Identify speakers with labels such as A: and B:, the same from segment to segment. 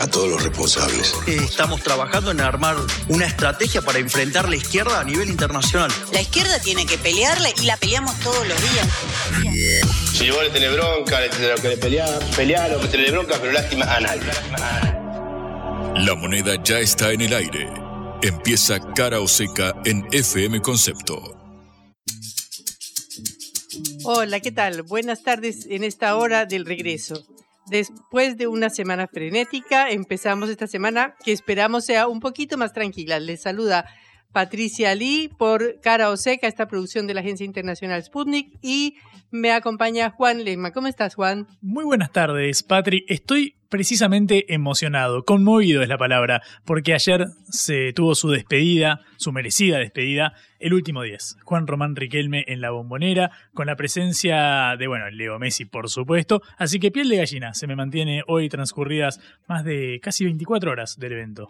A: a todos los responsables.
B: Estamos trabajando en armar una estrategia para enfrentar la izquierda a nivel internacional.
C: La izquierda tiene que pelearle y la peleamos todos los días.
D: Si vos le tenés bronca, le tenés que pelear, pelear o que tenés bronca, pero lástima a nadie.
E: La moneda ya está en el aire. Empieza cara o seca en FM Concepto.
F: Hola, ¿qué tal? Buenas tardes en esta hora del regreso. Después de una semana frenética, empezamos esta semana que esperamos sea un poquito más tranquila. Les saluda Patricia Lee por Cara o Seca, esta producción de la Agencia Internacional Sputnik, y me acompaña Juan Lema. ¿Cómo estás, Juan?
G: Muy buenas tardes, Patri. Estoy precisamente emocionado, conmovido es la palabra, porque ayer se tuvo su despedida, su merecida despedida, el último 10. Juan Román Riquelme en la bombonera, con la presencia de, bueno, Leo Messi, por supuesto. Así que piel de gallina se me mantiene hoy transcurridas más de casi 24 horas del evento.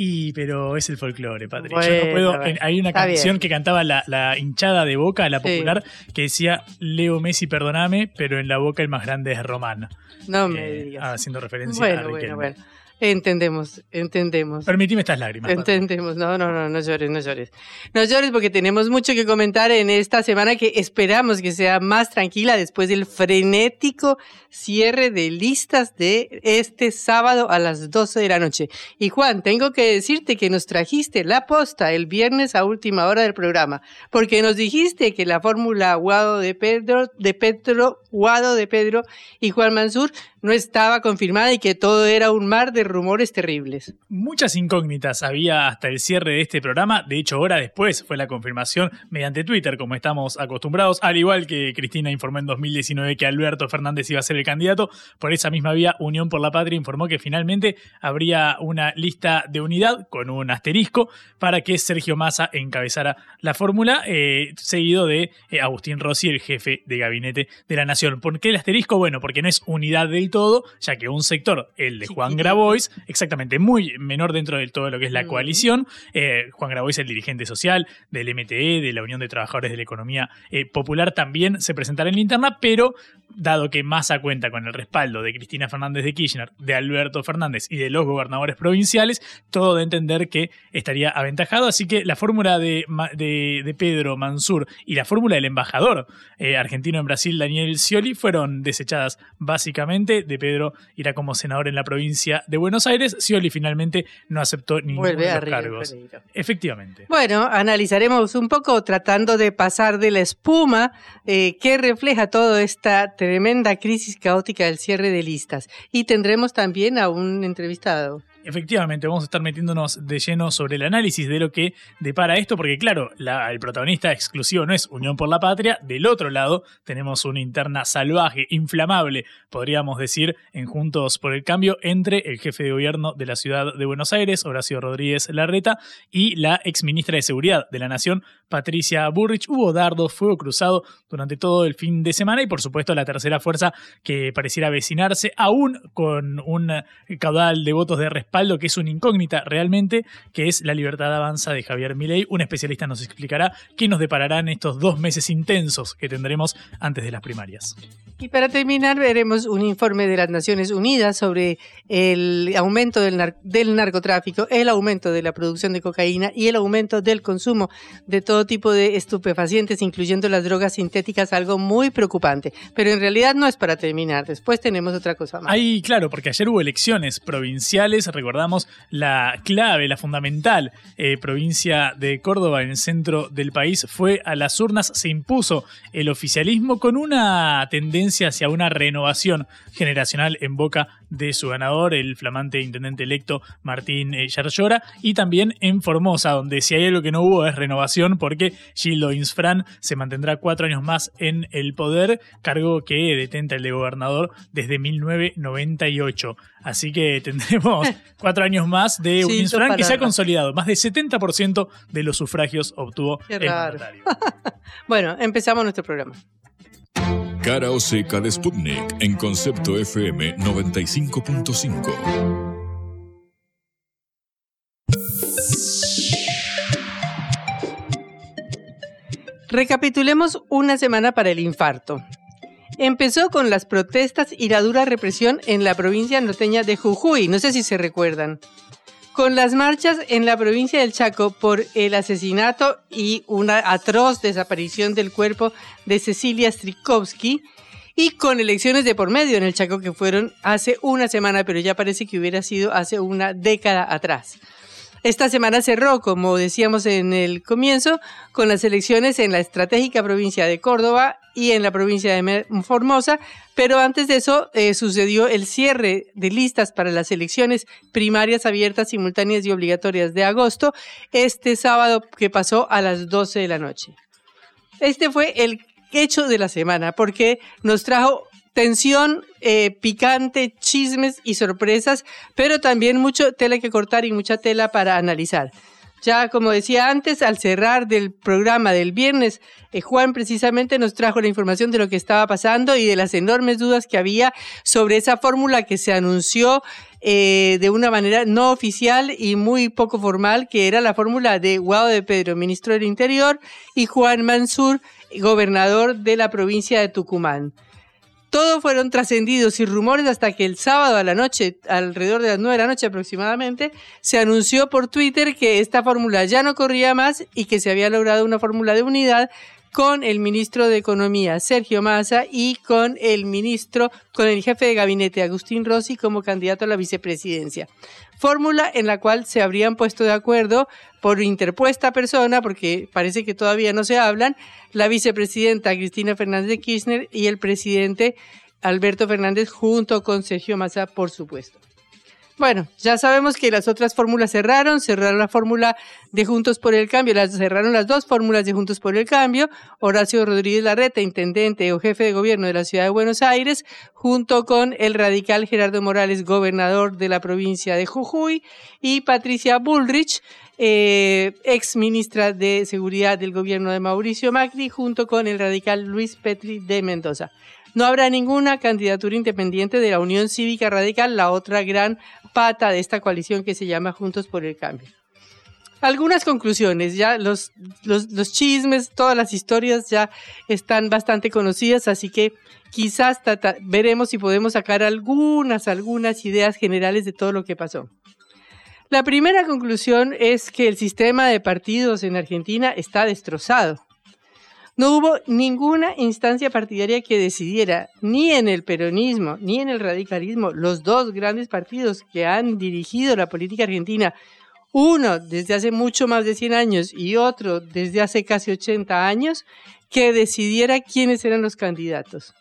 G: Y, pero es el folclore, Patrick. Yo no puedo. hay una canción que cantaba la, hinchada de boca, la popular, que decía Leo Messi, perdoname, pero en la boca el más grande es Román.
F: No me eh, digas.
G: Haciendo referencia a Riquelme. Bueno, bueno.
F: Entendemos, entendemos.
G: Permitime estas lágrimas.
F: Entendemos, no, no, no, no llores, no llores. No llores porque tenemos mucho que comentar en esta semana que esperamos que sea más tranquila después del frenético cierre de listas de este sábado a las 12 de la noche. Y Juan, tengo que decirte que nos trajiste la posta el viernes a última hora del programa, porque nos dijiste que la fórmula Guado de Pedro, de Pedro, Guado de Pedro y Juan Mansur no estaba confirmada y que todo era un mar de rumores terribles.
G: Muchas incógnitas había hasta el cierre de este programa. De hecho, hora después fue la confirmación mediante Twitter, como estamos acostumbrados. Al igual que Cristina informó en 2019 que Alberto Fernández iba a ser el candidato. Por esa misma vía, Unión por la Patria informó que finalmente habría una lista de unidad con un asterisco para que Sergio Massa encabezara la fórmula, eh, seguido de eh, Agustín Rossi, el jefe de gabinete de la Nación. ¿Por qué el asterisco? Bueno, porque no es unidad del todo, ya que un sector, el de Juan Grabois, exactamente muy menor dentro de todo lo que es la coalición, eh, Juan Grabois, el dirigente social del MTE, de la Unión de Trabajadores de la Economía eh, Popular, también se presentará en la interna, pero dado que Massa cuenta con el respaldo de Cristina Fernández de Kirchner, de Alberto Fernández y de los gobernadores provinciales, todo de entender que estaría aventajado. Así que la fórmula de, de, Pedro Mansur y la fórmula del embajador eh, argentino en Brasil, Daniel Scioli, fueron desechadas básicamente. De Pedro irá como senador en la provincia de Buenos Aires. Scioli finalmente no aceptó ninguno de los cargos. Efectivamente.
F: Bueno, analizaremos un poco tratando de pasar de la espuma eh, que refleja toda esta tremenda crisis caótica del cierre de listas. Y tendremos también a un entrevistado.
G: Efectivamente, vamos a estar metiéndonos de lleno sobre el análisis de lo que depara esto, porque claro, el protagonista exclusivo no es Unión por la Patria, del otro lado tenemos una interna salvaje, inflamable, podríamos decir, en Juntos por el Cambio, entre el jefe de gobierno de la ciudad de Buenos Aires, Horacio Rodríguez Larreta, y la exministra de Seguridad de la Nación, Patricia Burrich. Hubo dardos, fuego cruzado durante todo el fin de semana y por supuesto la tercera fuerza que pareciera avecinarse, aún con un caudal de votos de respaldo que es una incógnita realmente, que es la libertad avanza de Javier Milei. Un especialista nos explicará qué nos depararán estos dos meses intensos que tendremos antes de las primarias.
F: Y para terminar, veremos un informe de las Naciones Unidas sobre el aumento del, del, narcotráfico, el aumento de la producción de cocaína y el aumento del consumo de todo tipo de estupefacientes, incluyendo las drogas sintéticas, algo muy preocupante. Pero en realidad no es para terminar, después tenemos otra cosa más.
G: Ahí, claro, porque ayer hubo elecciones provinciales, recordamos la clave, la fundamental eh, provincia de Córdoba en el centro del país, fue a las urnas, se impuso el oficialismo con una tendencia hacia una renovación generacional en boca de su ganador, el flamante intendente electo Martín eh, Yarlora, y también en Formosa, donde si hay algo que no hubo es renovación, porque Gildo Insfran se mantendrá cuatro años más en el poder, cargo que detenta el de gobernador desde 1998. Así que tendremos Cuatro años más de un
F: Sí,
G: Insfran que se ha consolidado. Más del 70% de los sufragios obtuvo
F: Qué
G: el
F: raro.
G: mandatario.
F: Bueno, empezamos nuestro programa.
E: Cara o seca de Sputnik en concepto FM 95.5.
F: Recapitulemos una semana para el infarto. Empezó con las protestas y la dura represión en la provincia norteña de Jujuy, no sé si se recuerdan. Con las marchas en la provincia del Chaco por el asesinato y una atroz desaparición del cuerpo de Cecilia Strikowski y con elecciones de por medio en el Chaco que fueron hace una semana, pero ya parece que hubiera sido hace una década atrás. Esta semana cerró, como decíamos en el comienzo, con las elecciones en la estratégica provincia de Córdoba y en la provincia de Formosa, pero antes de eso eh, sucedió el cierre de listas para las elecciones primarias abiertas, simultáneas y obligatorias de agosto, este sábado que pasó a las 12 de la noche. Este fue el hecho de la semana, porque nos trajo tensión, eh, picante, chismes y sorpresas, pero también mucho tela que cortar y mucha tela para analizar. Ya como decía antes, al cerrar del programa del viernes, eh, Juan precisamente nos trajo la información de lo que estaba pasando y de las enormes dudas que había sobre esa fórmula que se anunció eh, de una manera no oficial y muy poco formal, que era la fórmula de Guado de Pedro, ministro del Interior, y Juan Mansur, gobernador de la provincia de Tucumán. Todos fueron trascendidos y rumores hasta que el sábado a la noche, alrededor de las 9 de la noche aproximadamente, se anunció por Twitter que esta fórmula ya no corría más y que se había logrado una fórmula de unidad con el ministro de Economía, Sergio Massa, y con el ministro, con el jefe de gabinete, Agustín Rossi, como candidato a la vicepresidencia. Fórmula en la cual se habrían puesto de acuerdo por interpuesta persona, porque parece que todavía no se hablan, la vicepresidenta Cristina Fernández de Kirchner y el presidente Alberto Fernández junto con Sergio Massa, por supuesto. Bueno, ya sabemos que las otras fórmulas cerraron, cerraron la fórmula de Juntos por el Cambio, las cerraron las dos fórmulas de Juntos por el Cambio, Horacio Rodríguez Larreta, intendente o jefe de gobierno de la ciudad de Buenos Aires, junto con el radical Gerardo Morales, gobernador de la provincia de Jujuy, y Patricia Bullrich, eh, ex ministra de Seguridad del gobierno de Mauricio Macri, junto con el radical Luis Petri de Mendoza. No habrá ninguna candidatura independiente de la Unión Cívica Radical, la otra gran pata de esta coalición que se llama Juntos por el Cambio. Algunas conclusiones, ya los, los, chismes, todas las historias ya están bastante conocidas, así que quizás veremos si podemos sacar algunas, algunas ideas generales de todo lo que pasó. La primera conclusión es que el sistema de partidos en Argentina está destrozado. No hubo ninguna instancia partidaria que decidiera, ni en el peronismo, ni en el radicalismo, los dos grandes partidos que han dirigido la política argentina, uno desde hace mucho más de 100 años y otro desde hace casi 80 años, que decidiera quiénes eran los candidatos.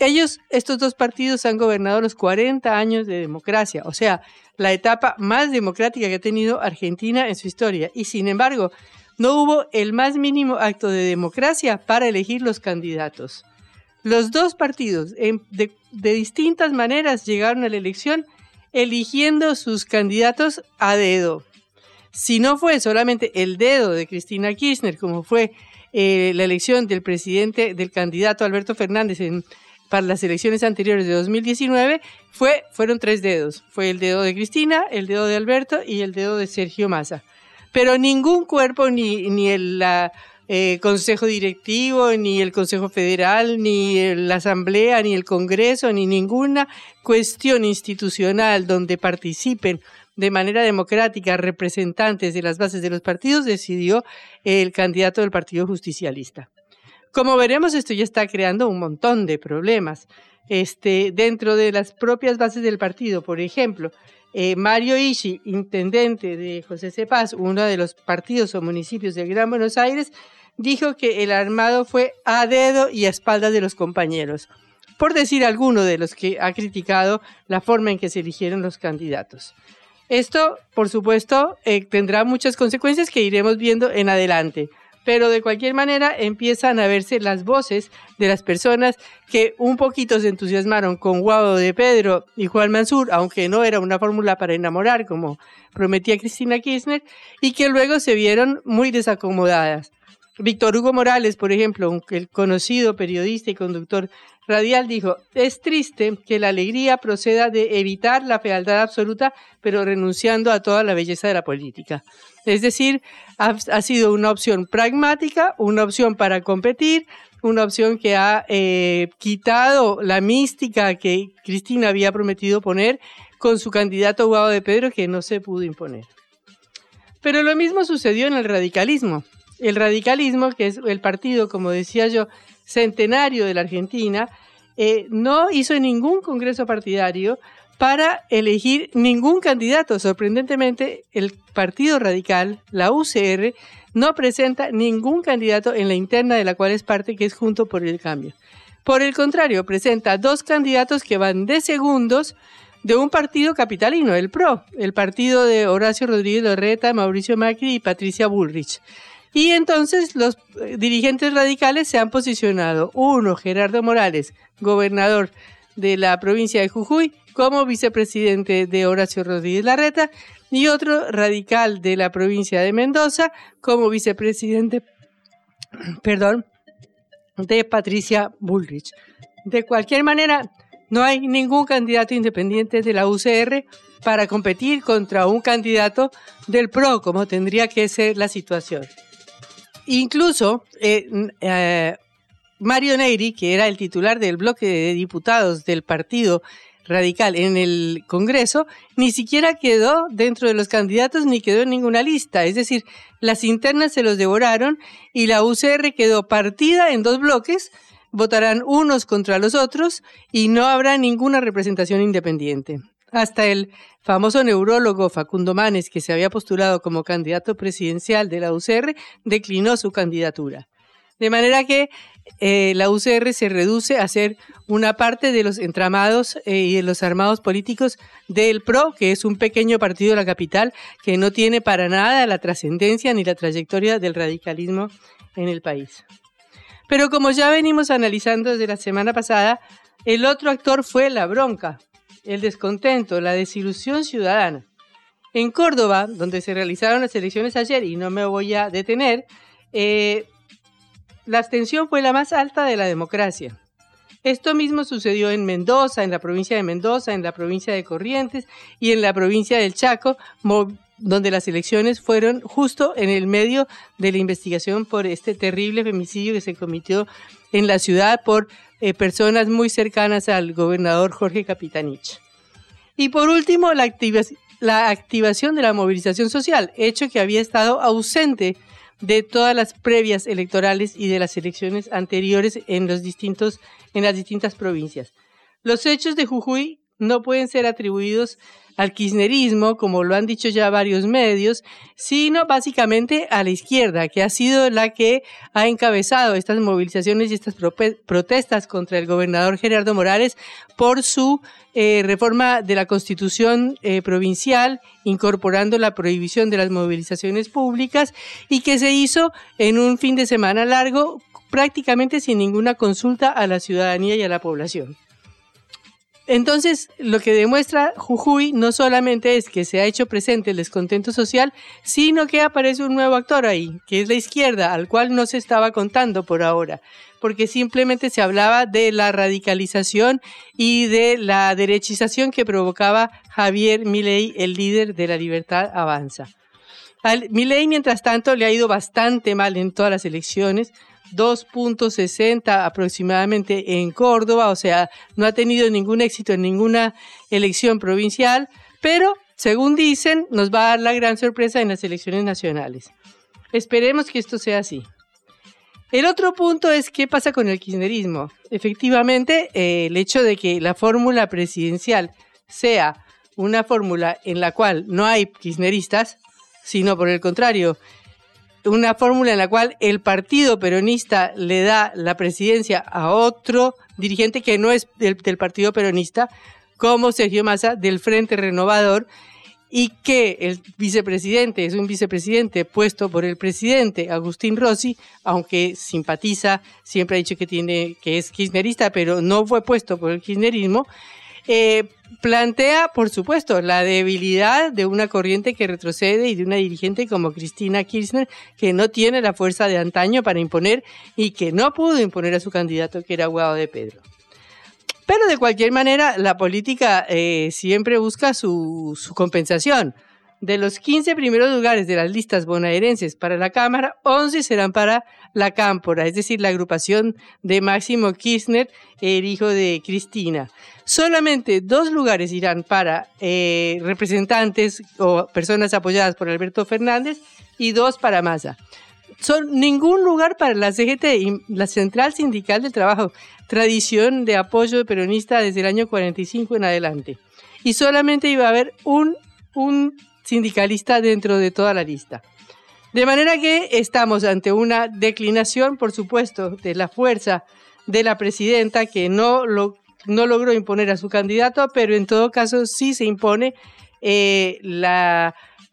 F: Ellos, estos dos partidos, han gobernado los 40 años de democracia, o sea, la etapa más democrática que ha tenido Argentina en su historia. Y sin embargo, no hubo el más mínimo acto de democracia para elegir los candidatos. Los dos partidos, de distintas maneras, llegaron a la elección eligiendo sus candidatos a dedo. Si no fue solamente el dedo de Cristina Kirchner, como fue eh, la elección del presidente, del candidato Alberto Fernández en, para las elecciones anteriores de 2019, fue, fueron tres dedos. Fue el dedo de Cristina, el dedo de Alberto y el dedo de Sergio Massa pero ningún cuerpo, ni, el eh, Consejo Directivo, ni el Consejo Federal, ni la Asamblea, ni el Congreso, ni ninguna cuestión institucional donde participen de manera democrática representantes de las bases de los partidos, decidió el candidato del Partido Justicialista. Como veremos, esto ya está creando un montón de problemas este, dentro de las propias bases del partido. Por ejemplo, eh, Mario Ishi, intendente de José Cepaz, uno de los partidos o municipios del Gran Buenos Aires, dijo que el armado fue a dedo y a espaldas de los compañeros, por decir alguno de los que ha criticado la forma en que se eligieron los candidatos. Esto, por supuesto, eh, tendrá muchas consecuencias que iremos viendo en adelante. Pero de cualquier manera empiezan a verse las voces de las personas que un poquito se entusiasmaron con Guado de Pedro y Juan Mansur, aunque no era una fórmula para enamorar como prometía Cristina Kirchner, y que luego se vieron muy desacomodadas. Víctor Hugo Morales, por ejemplo, el conocido periodista y conductor radial, dijo, es triste que la alegría proceda de evitar la fealdad absoluta, pero renunciando a toda la belleza de la política. Es decir, ha, sido una opción pragmática, una opción para competir, una opción que ha eh, quitado la mística que Cristina había prometido poner con su candidato Guado de Pedro que no se pudo imponer. Pero lo mismo sucedió en el radicalismo. El radicalismo, que es el partido, como decía yo, centenario de la Argentina, eh, no hizo ningún congreso partidario para elegir ningún candidato. Sorprendentemente, el Partido Radical, la UCR, no presenta ningún candidato en la interna de la cual es parte, que es Junto por el Cambio. Por el contrario, presenta dos candidatos que van de segundos de un partido capitalino, el PRO, el partido de Horacio Rodríguez Lorreta, Mauricio Macri y Patricia Bullrich. Y entonces los eh, dirigentes radicales se han posicionado. Uno, Gerardo Morales, gobernador de la provincia de Jujuy, como vicepresidente de Horacio Rodríguez Larreta, y otro radical de la provincia de Mendoza, como vicepresidente, perdón, de Patricia Bullrich. De cualquier manera, no hay ningún candidato independiente de la UCR para competir contra un candidato del PRO, como tendría que ser la situación. Incluso eh, eh, Mario Neyri, que era el titular del bloque de diputados del Partido Radical en el Congreso, ni siquiera quedó dentro de los candidatos ni quedó en ninguna lista. Es decir, las internas se los devoraron y la UCR quedó partida en dos bloques votarán unos contra los otros y no habrá ninguna representación independiente. Hasta el famoso neurólogo Facundo Manes, que se había postulado como candidato presidencial de la UCR, declinó su candidatura. De manera que eh, la UCR se reduce a ser una parte de los entramados eh, y de los armados políticos del PRO, que es un pequeño partido de la capital que no tiene para nada la trascendencia ni la trayectoria del radicalismo en el país. Pero como ya venimos analizando desde la semana pasada, el otro actor fue la bronca, el descontento, la desilusión ciudadana. En Córdoba, donde se realizaron las elecciones ayer, y no me voy a detener, eh, la abstención fue la más alta de la democracia. Esto mismo sucedió en Mendoza, en la provincia de Mendoza, en la provincia de Corrientes y en la provincia del Chaco, donde las elecciones fueron justo en el medio de la investigación por este terrible femicidio que se cometió en la ciudad por eh, personas muy cercanas al gobernador Jorge Capitanich. Y por último, la, la activación de la movilización social, hecho que había estado ausente de todas las previas electorales y de las elecciones anteriores en, los distintos, en las distintas provincias. Los hechos de Jujuy no pueden ser atribuidos al kirchnerismo, como lo han dicho ya varios medios, sino básicamente a la izquierda, que ha sido la que ha encabezado estas movilizaciones y estas protestas contra el gobernador Gerardo Morales por su eh, reforma de la constitución eh, provincial, incorporando la prohibición de las movilizaciones públicas y que se hizo en un fin de semana largo prácticamente sin ninguna consulta a la ciudadanía y a la población. Entonces, lo que demuestra Jujuy no solamente es que se ha hecho presente el descontento social, sino que aparece un nuevo actor ahí, que es la izquierda, al cual no se estaba contando por ahora, porque simplemente se hablaba de la radicalización y de la derechización que provocaba Javier Milei, el líder de la Libertad Avanza. Milei, mientras tanto, le ha ido bastante mal en todas las elecciones, 2.60 aproximadamente en Córdoba, o sea, no ha tenido ningún éxito en ninguna elección provincial, pero según dicen, nos va a dar la gran sorpresa en las elecciones nacionales. Esperemos que esto sea así. El otro punto es qué pasa con el kirchnerismo. Efectivamente, eh, el hecho de que la fórmula presidencial sea una fórmula en la cual no hay kirchneristas, sino por el contrario, una fórmula en la cual el partido peronista le da la presidencia a otro dirigente que no es del, partido peronista, como Sergio Massa del Frente Renovador, y que el vicepresidente es un vicepresidente puesto por el presidente Agustín Rossi, aunque simpatiza, siempre ha dicho que tiene que es kirchnerista, pero no fue puesto por el kirchnerismo, eh, plantea, por supuesto, la debilidad de una corriente que retrocede y de una dirigente como Cristina Kirchner, que no tiene la fuerza de antaño para imponer y que no pudo imponer a su candidato, que era Guado de Pedro. Pero de cualquier manera, la política eh, siempre busca su, su compensación. De los 15 primeros lugares de las listas bonaerenses para la Cámara, 11 serán para la Cámpora, es decir, la agrupación de Máximo Kirchner, el hijo de Cristina. Solamente dos lugares irán para eh, representantes o personas apoyadas por Alberto Fernández y dos para Massa. Son ningún lugar para la CGT, la Central Sindical del Trabajo, tradición de apoyo peronista desde el año 45 en adelante. Y solamente iba a haber un, un sindicalista dentro de toda la lista. De manera que estamos ante una declinación, por supuesto, de la fuerza de la presidenta que no no logró imponer a su candidato, pero en todo caso sí se impone eh,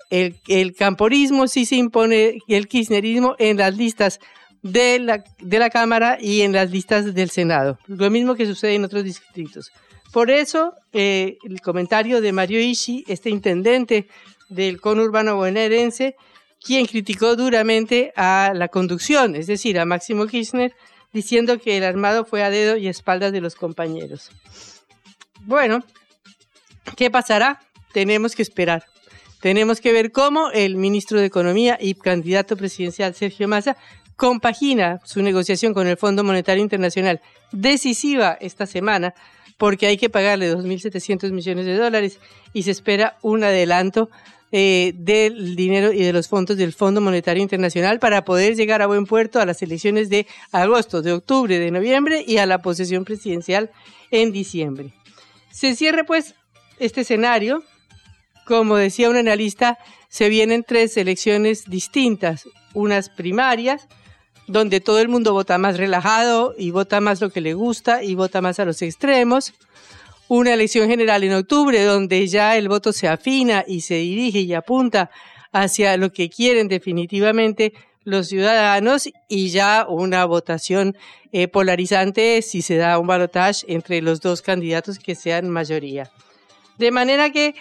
F: el, camporismo, sí se impone el kirchnerismo en las listas de la, de la Cámara y en las listas del Senado. Lo mismo que sucede en otros distritos. Por eso, eh, el comentario de Mario Ishi, este intendente del conurbano bonaerense, quien criticó duramente a la conducción, es decir, a Máximo Kirchner, diciendo que el armado fue a dedo y espaldas de los compañeros. Bueno, ¿qué pasará? Tenemos que esperar. Tenemos que ver cómo el ministro de Economía y candidato presidencial Sergio Massa compagina su negociación con el Fondo Monetario Internacional decisiva esta semana porque hay que pagarle 2.700 millones de dólares y se espera un adelanto eh, del dinero y de los fondos del Fondo Monetario Internacional para poder llegar a buen puerto a las elecciones de agosto, de octubre, de noviembre y a la posesión presidencial en diciembre. Se cierra pues este escenario. Como decía un analista, se vienen tres elecciones distintas, unas primarias, donde todo el mundo vota más relajado y vota más lo que le gusta y vota más a los extremos una elección general en octubre donde ya el voto se afina y se dirige y apunta hacia lo que quieren definitivamente los ciudadanos y ya una votación eh, polarizante si se da un balotaje entre los dos candidatos que sean mayoría. De manera que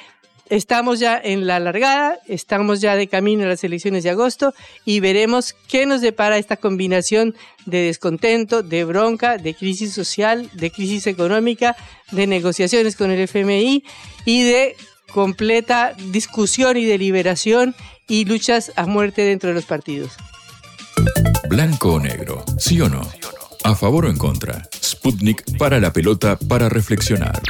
F: Estamos ya en la largada, estamos ya de camino a las elecciones de agosto y veremos qué nos depara esta combinación de descontento, de bronca, de crisis social, de crisis económica, de negociaciones con el FMI y de completa discusión y deliberación y luchas a muerte dentro de los partidos.
E: Blanco o negro, sí o no. A favor o en contra. Sputnik para la pelota para reflexionar.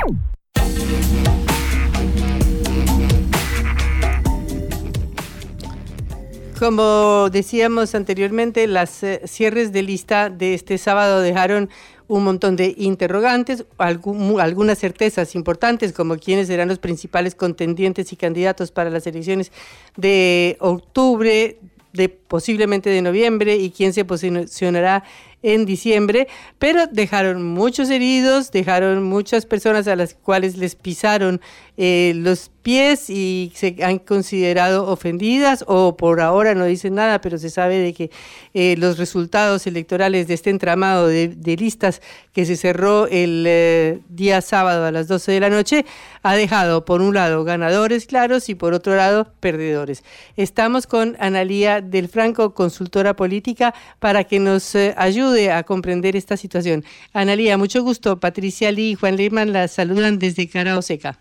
F: Como decíamos anteriormente, las eh, cierres de lista de este sábado dejaron un montón de interrogantes, algunas certezas importantes, como quiénes serán los principales contendientes y candidatos para las elecciones de octubre, de posiblemente de noviembre, y quién se posicionará en diciembre, pero dejaron muchos heridos, dejaron muchas personas a las cuales les pisaron eh, los pies y se han considerado ofendidas o por ahora no dicen nada, pero se sabe de que eh, los resultados electorales de este entramado de, listas que se cerró el eh, día sábado a las 12 de la noche ha dejado por un lado ganadores claros y por otro lado perdedores. Estamos con Analía del Franco, consultora política, para que nos ayude a comprender esta situación. Analía, mucho gusto. Patricia Lee y Juan Lehmann la saludan desde Cara Seca.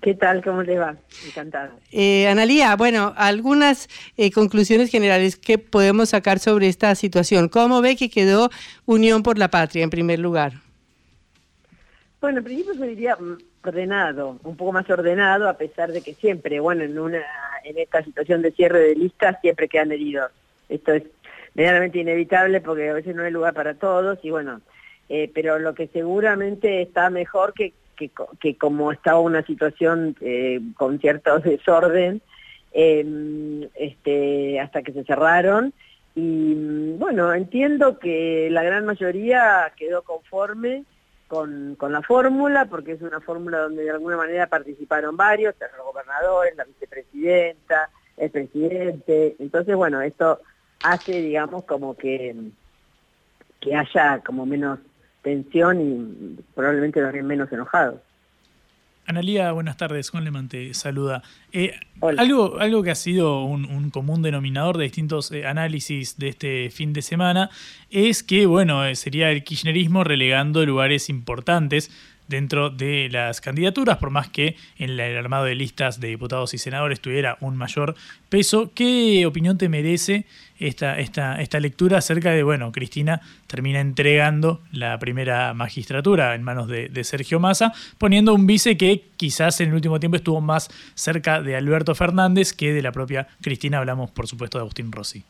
H: ¿Qué tal? ¿Cómo le va? Encantada.
F: Eh, Analía, bueno, algunas eh, conclusiones generales que podemos sacar sobre esta situación. ¿Cómo ve que quedó Unión por la Patria en primer lugar?
H: Bueno, en principio yo diría mm, ordenado, un poco más ordenado, a pesar de que siempre, bueno, en una en esta situación de cierre de listas siempre quedan heridos. Esto es medianamente inevitable porque a veces no hay lugar para todos y bueno, eh, pero lo que seguramente está mejor que que, como estaba una situación eh, con cierto desorden, em, este, hasta que se cerraron. Y bueno, entiendo que la gran mayoría quedó conforme con, con la fórmula, porque es una fórmula donde de alguna manera participaron varios, los gobernadores, la vicepresidenta, el presidente. Entonces, bueno, esto hace, digamos, como que, que haya como menos tensión y probablemente también menos enojados.
G: Analía, buenas tardes. Juan Leman te saluda. Eh, algo, algo que ha sido un, común denominador de distintos eh, análisis de este fin de semana es que, bueno, eh, sería el kirchnerismo relegando lugares importantes dentro de las candidaturas, por más que en el armado de listas de diputados y senadores tuviera un mayor peso. ¿Qué opinión te merece esta, esta, esta lectura acerca de, bueno, Cristina termina entregando la primera magistratura en manos de, Sergio Massa, poniendo un vice que quizás en el último tiempo estuvo más cerca de Alberto Fernández que de la propia Cristina? Hablamos, por supuesto, de Agustín Rossi.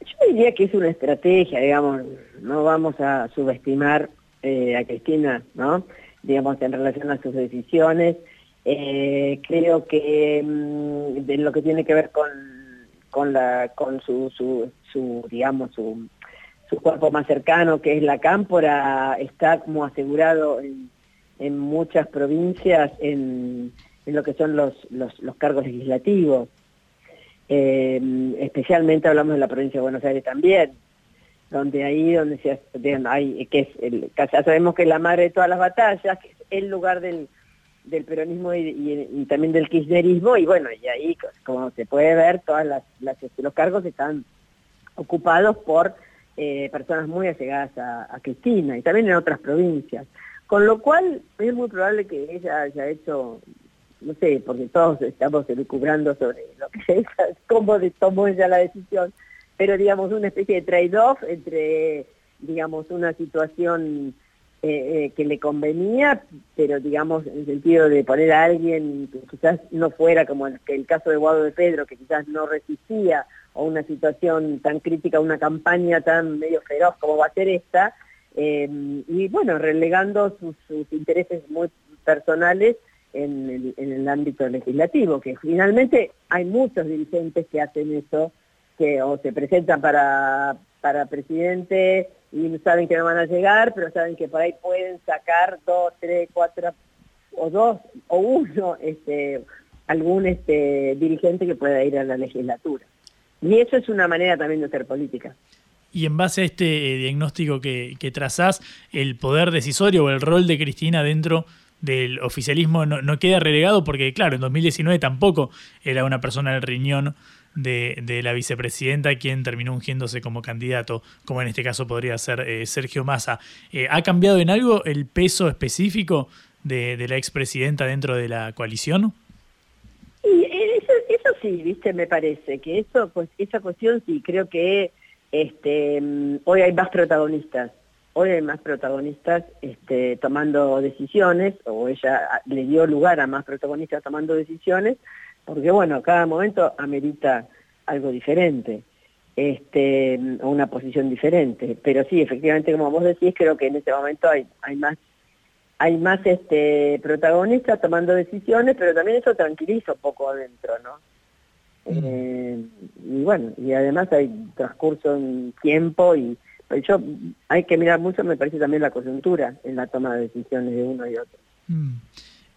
H: Yo diría que es una estrategia, digamos, no vamos a subestimar eh, a Cristina, ¿no? Digamos, en relación a sus decisiones. Eh, creo que mm, de lo que tiene que ver con, con, la, con su, su, digamos, su, su cuerpo más cercano, que es la cámpora, está como asegurado en, en muchas provincias en, en, lo que son los, los, los cargos legislativos. Eh, especialmente hablamos de la provincia de Buenos Aires también donde ahí donde se hay que es el, ya sabemos que es la madre de todas las batallas que es el lugar del, del peronismo y, también del kirchnerismo y bueno y ahí como se puede ver todas las, los cargos están ocupados por eh, personas muy allegadas a, Cristina y también en otras provincias. Con lo cual es muy probable que ella haya hecho no sé porque todos estamos elucubrando sobre lo que es cómo tomó ella la decisión pero digamos una especie de trade-off entre, digamos, una situación eh, eh, que le convenía, pero digamos en el sentido de poner a alguien que quizás no fuera como el, caso de Guado de Pedro, que quizás no resistía, o una situación tan crítica, una campaña tan medio feroz como va a ser esta, eh, y bueno, relegando sus, intereses muy personales en el, en el ámbito legislativo, que finalmente hay muchos dirigentes que hacen eso, que o se presentan para, para presidente y saben que no van a llegar, pero saben que por ahí pueden sacar dos, tres, cuatro, o dos, o uno, este, algún este, dirigente que pueda ir a la legislatura. Y eso es una manera también de hacer política.
G: Y en base a este eh, diagnóstico que, que trazás, el poder decisorio o el rol de Cristina dentro del oficialismo no, no, queda relegado porque, claro, en 2019 tampoco era una persona del riñón de, la vicepresidenta, quien terminó ungiéndose como candidato, como en este caso podría ser eh, Sergio Massa. Eh, ¿Ha cambiado en algo el peso específico de, la expresidenta dentro de la coalición?
H: Y eso, eso sí, viste, me parece que eso, pues, esa cuestión sí, creo que este, mm, hoy hay más protagonistas hoy hay más protagonistas este, tomando decisiones, o ella le dio lugar a más protagonistas tomando decisiones, porque bueno, cada momento amerita algo diferente, este, o una posición diferente. Pero sí, efectivamente, como vos decís, creo que en este momento hay, hay más hay más este protagonistas tomando decisiones, pero también eso tranquiliza un poco adentro, ¿no? Mm. Eh, y bueno, y además hay transcurso en tiempo y pues yo hay que mirar mucho, me parece también la coyuntura en la toma de decisiones de uno y otro.
G: Mm.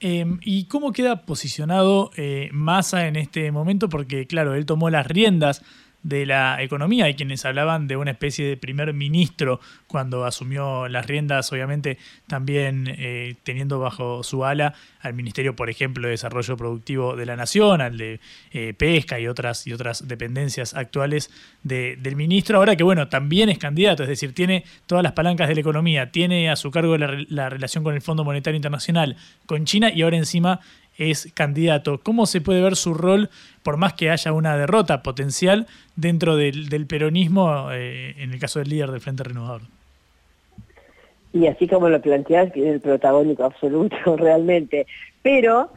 G: Em, ¿Y cómo queda posicionado eh, Massa en este momento? Porque, claro, él tomó las riendas de la economía. Hay quienes hablaban de una especie de primer ministro cuando asumió las riendas, obviamente también eh, teniendo bajo su ala al Ministerio, por ejemplo, de Desarrollo Productivo de la Nación, al de eh, Pesca y otras, y otras dependencias actuales del ministro. Ahora que, bueno, también es candidato, es decir, tiene todas las palancas de la economía, tiene a su cargo la, la relación con el Fondo Monetario Internacional, con China y ahora encima es candidato. ¿Cómo se puede ver su rol, por más que haya una derrota potencial dentro del, peronismo, eh, en el caso del líder del Frente Renovador?
H: Y así como lo planteas, tiene el protagónico absoluto realmente. Pero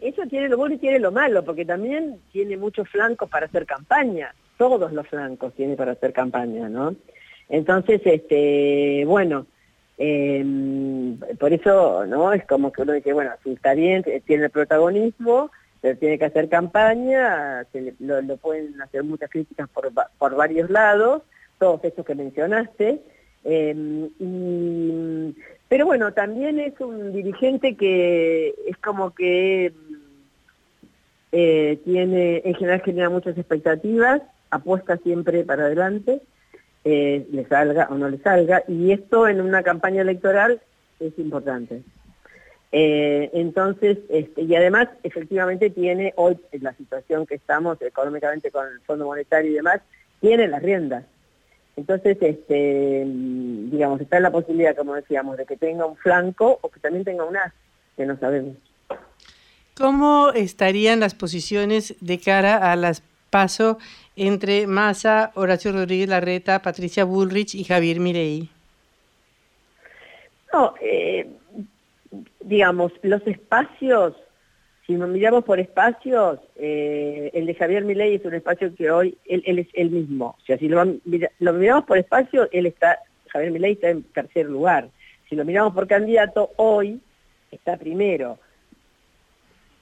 H: eso tiene lo bueno y tiene lo malo, porque también tiene muchos flancos para hacer campaña. Todos los flancos tiene para hacer campaña, ¿no? Entonces, este, bueno, eh, por eso, ¿no? Es como que uno dice, bueno, si está bien, tiene el protagonismo, pero tiene que hacer campaña, lo, pueden hacer muchas críticas por, por varios lados, todos estos que mencionaste, Em, y, pero bueno, también es un dirigente que es como que eh, tiene, en general genera muchas expectativas, apuesta siempre para adelante, eh, le salga o no le salga, y esto en una campaña electoral es importante. Eh, entonces, este, y además, efectivamente tiene hoy, la situación que estamos económicamente con el Fondo Monetario y demás, tiene las riendas. Entonces, este, digamos, está la posibilidad, como decíamos, de que tenga un flanco o que también tenga un as, que no sabemos.
F: ¿Cómo estarían las posiciones de cara a las paso entre Massa, Horacio Rodríguez Larreta, Patricia Bullrich y Javier Mirei?
H: No, eh, digamos, los espacios, si nos miramos por espacios, eh, el de Javier Milei es un espacio que hoy él, es el mismo. O sea, si lo, miramos por espacio, él está, Javier Milei está en tercer lugar. Si lo miramos por candidato, hoy está primero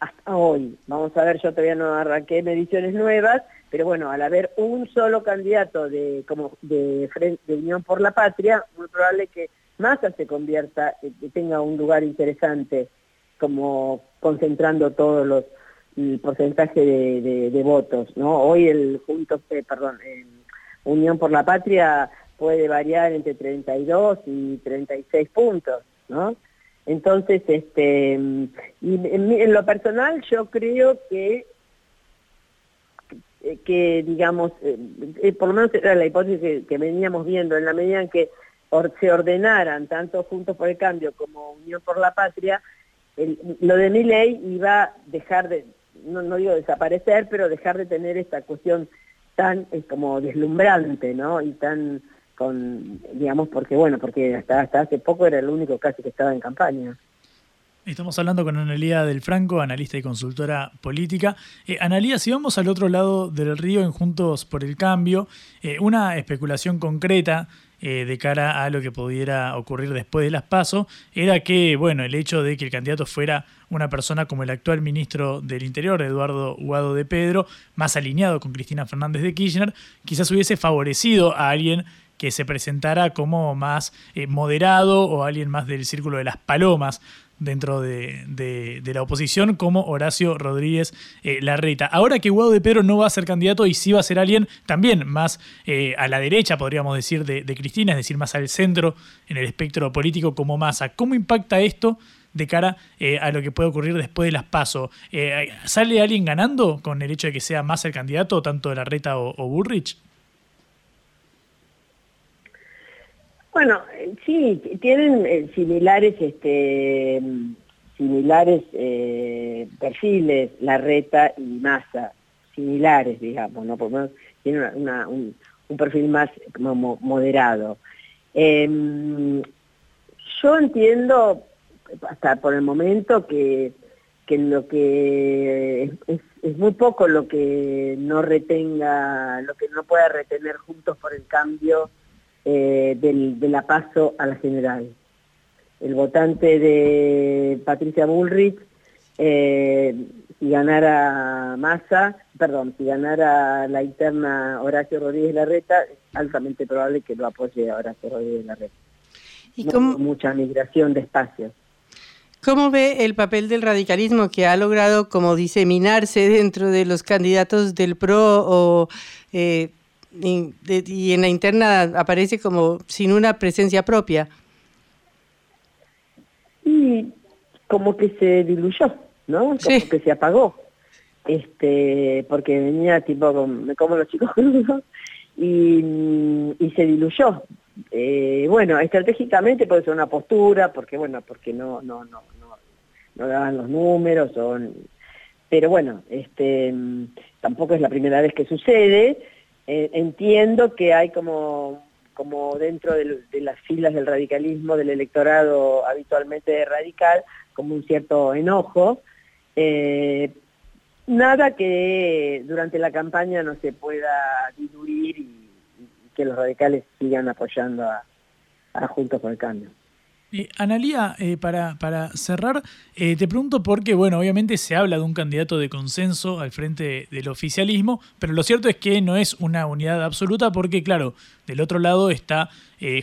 H: hasta hoy. Vamos a ver, yo todavía no arranqué mediciones nuevas, pero bueno, al haber un solo candidato de como de, de Unión por la Patria, muy probable que Massa se convierta, eh, que tenga un lugar interesante, como concentrando todos los el porcentaje de, votos, ¿no? Hoy el Juntos, eh, perdón, Unión por la Patria puede variar entre 32 y 36 puntos, ¿no? Entonces, este, en, lo personal yo creo que, que digamos, eh, eh, por lo menos era la hipótesis que, veníamos viendo, en la medida en que se ordenaran tanto Juntos por el Cambio como Unión por la Patria, lo de mi ley iba a dejar de, no, no, digo desaparecer, pero dejar de tener esta cuestión tan eh, como deslumbrante, ¿no? Y tan con, digamos, porque bueno, porque hasta, hasta hace poco era el único casi que estaba en campaña.
G: Estamos hablando con Analía del Franco, analista y consultora política. Eh, Analía, si vamos al otro lado del río en Juntos por el Cambio, eh, una especulación concreta eh, de cara a lo que pudiera ocurrir después de las PASO era que, bueno, el hecho de que el candidato fuera una persona como el actual ministro del Interior, Eduardo Guado de Pedro, más alineado con Cristina Fernández de Kirchner, quizás hubiese favorecido a alguien que se presentara como más eh, moderado o alguien más del círculo de las palomas dentro de, la oposición como Horacio Rodríguez eh, Larreta. Ahora que Guado de Pedro no va a ser candidato y sí va a ser alguien también más eh, a la derecha, podríamos decir, de, Cristina, es decir, más al centro en el espectro político como masa. ¿Cómo impacta esto de cara a lo que puede ocurrir después de las PASO? ¿Sale alguien ganando con el hecho de que sea más el candidato, tanto Larreta o, o Burrich?
H: Bueno, sí, tienen eh, similares, este, similares eh, perfiles, Larreta y Massa, similares, digamos, ¿no? Por menos tienen un, perfil más como moderado. Em, yo entiendo, hasta por el momento, que, que lo que es, muy poco lo que no retenga, lo que no pueda retener juntos por el cambio eh, del, de la paso a la general. El votante de Patricia Bullrich, eh, si ganara Massa, perdón, si ganara la interna Horacio Rodríguez Larreta, es altamente probable que lo apoye a Horacio Rodríguez Larreta. ¿Y mucha migración de espacios.
F: ¿Cómo ve el papel del radicalismo que ha logrado como diseminarse dentro de los candidatos del PRO o eh, y, en la interna aparece como sin una presencia propia.
H: Y como que se diluyó, ¿no? Como que se apagó. Este, porque venía tipo, me como los chicos y, y se diluyó. Eh, bueno, estratégicamente puede ser una postura, porque bueno, porque no, no, no, no, no daban los números, son, pero bueno, este, tampoco es la primera vez que sucede, eh, entiendo que hay como, como dentro de, las filas del radicalismo, del electorado habitualmente radical, como un cierto enojo. Eh, nada que durante la campaña no se pueda diluir y, que los radicales sigan apoyando a, a Juntos por el Cambio.
G: Eh, Analía, eh, para, para cerrar, eh, te pregunto porque, bueno, obviamente se habla de un candidato de consenso al frente del oficialismo, pero lo cierto es que no es una unidad absoluta porque, claro, del otro lado está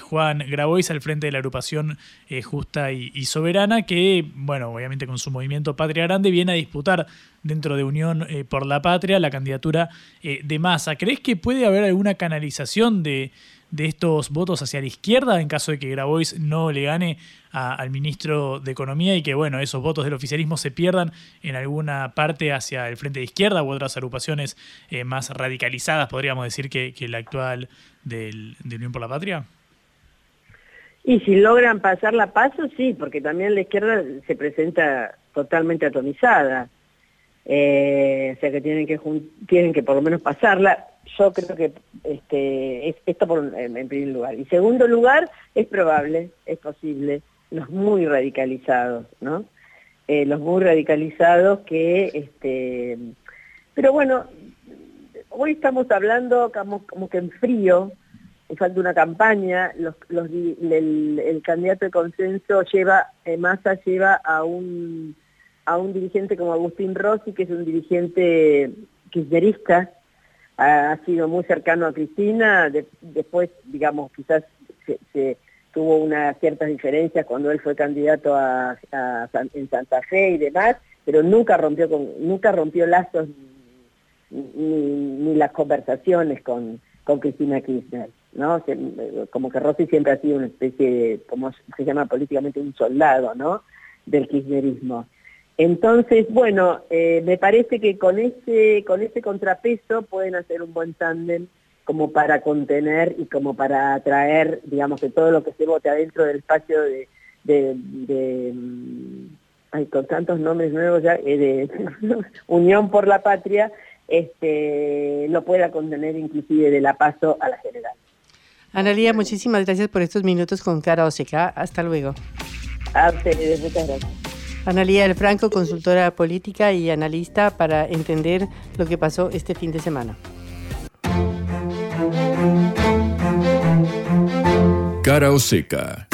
G: Juan Grabois al frente de la agrupación Justa y, y, Soberana, que, bueno, obviamente con su movimiento Patria Grande viene a disputar dentro de Unión por la Patria la candidatura de masa. ¿Crees que puede haber alguna canalización de de estos votos hacia la izquierda en caso de que Grabois no le gane al ministro de Economía y que bueno, esos votos del oficialismo se pierdan en alguna parte hacia el frente de izquierda u otras agrupaciones eh, más radicalizadas, podríamos decir, que, que la actual del, de Unión por la Patria?
H: Y si logran pasar la paso, sí, porque también la izquierda se presenta totalmente atomizada. Eh, o sea que tienen que tienen que por lo menos pasarla yo creo que este, es, esto por, en, primer lugar. Y segundo lugar, es probable, es posible, los muy radicalizados, ¿no? Eh, los muy radicalizados que, este, pero bueno, hoy estamos hablando como, como que en frío, falta una campaña, los, los, el, candidato de consenso lleva, eh, Massa lleva a un, a un dirigente como Agustín Rossi, que es un dirigente kirchnerista, ha, sido muy cercano a Cristina, después, digamos, quizás se, tuvo unas ciertas diferencias cuando él fue candidato a, en Santa Fe y demás, pero nunca rompió, con, nunca rompió lazos ni, las conversaciones con, con Cristina Kirchner. ¿no? como que Rossi siempre ha sido una especie de, como se llama políticamente, un soldado, ¿no? Del kirchnerismo. Entonces, bueno, eh, me parece que con ese, con ese contrapeso pueden hacer un buen tándem como para contener y como para atraer, digamos, que todo lo que se vote adentro del espacio de, de, mm, ay, con tantos nombres nuevos ya, eh, de Unión por la Patria, este, lo pueda contener inclusive de la paso a la general.
F: Analía, muchísimas gracias por estos minutos con Cara Oseca. Hasta luego.
H: A ustedes, muchas gracias.
F: Analía del Franco, consultora política y analista para entender lo que pasó este fin de semana.
E: Cara o seca.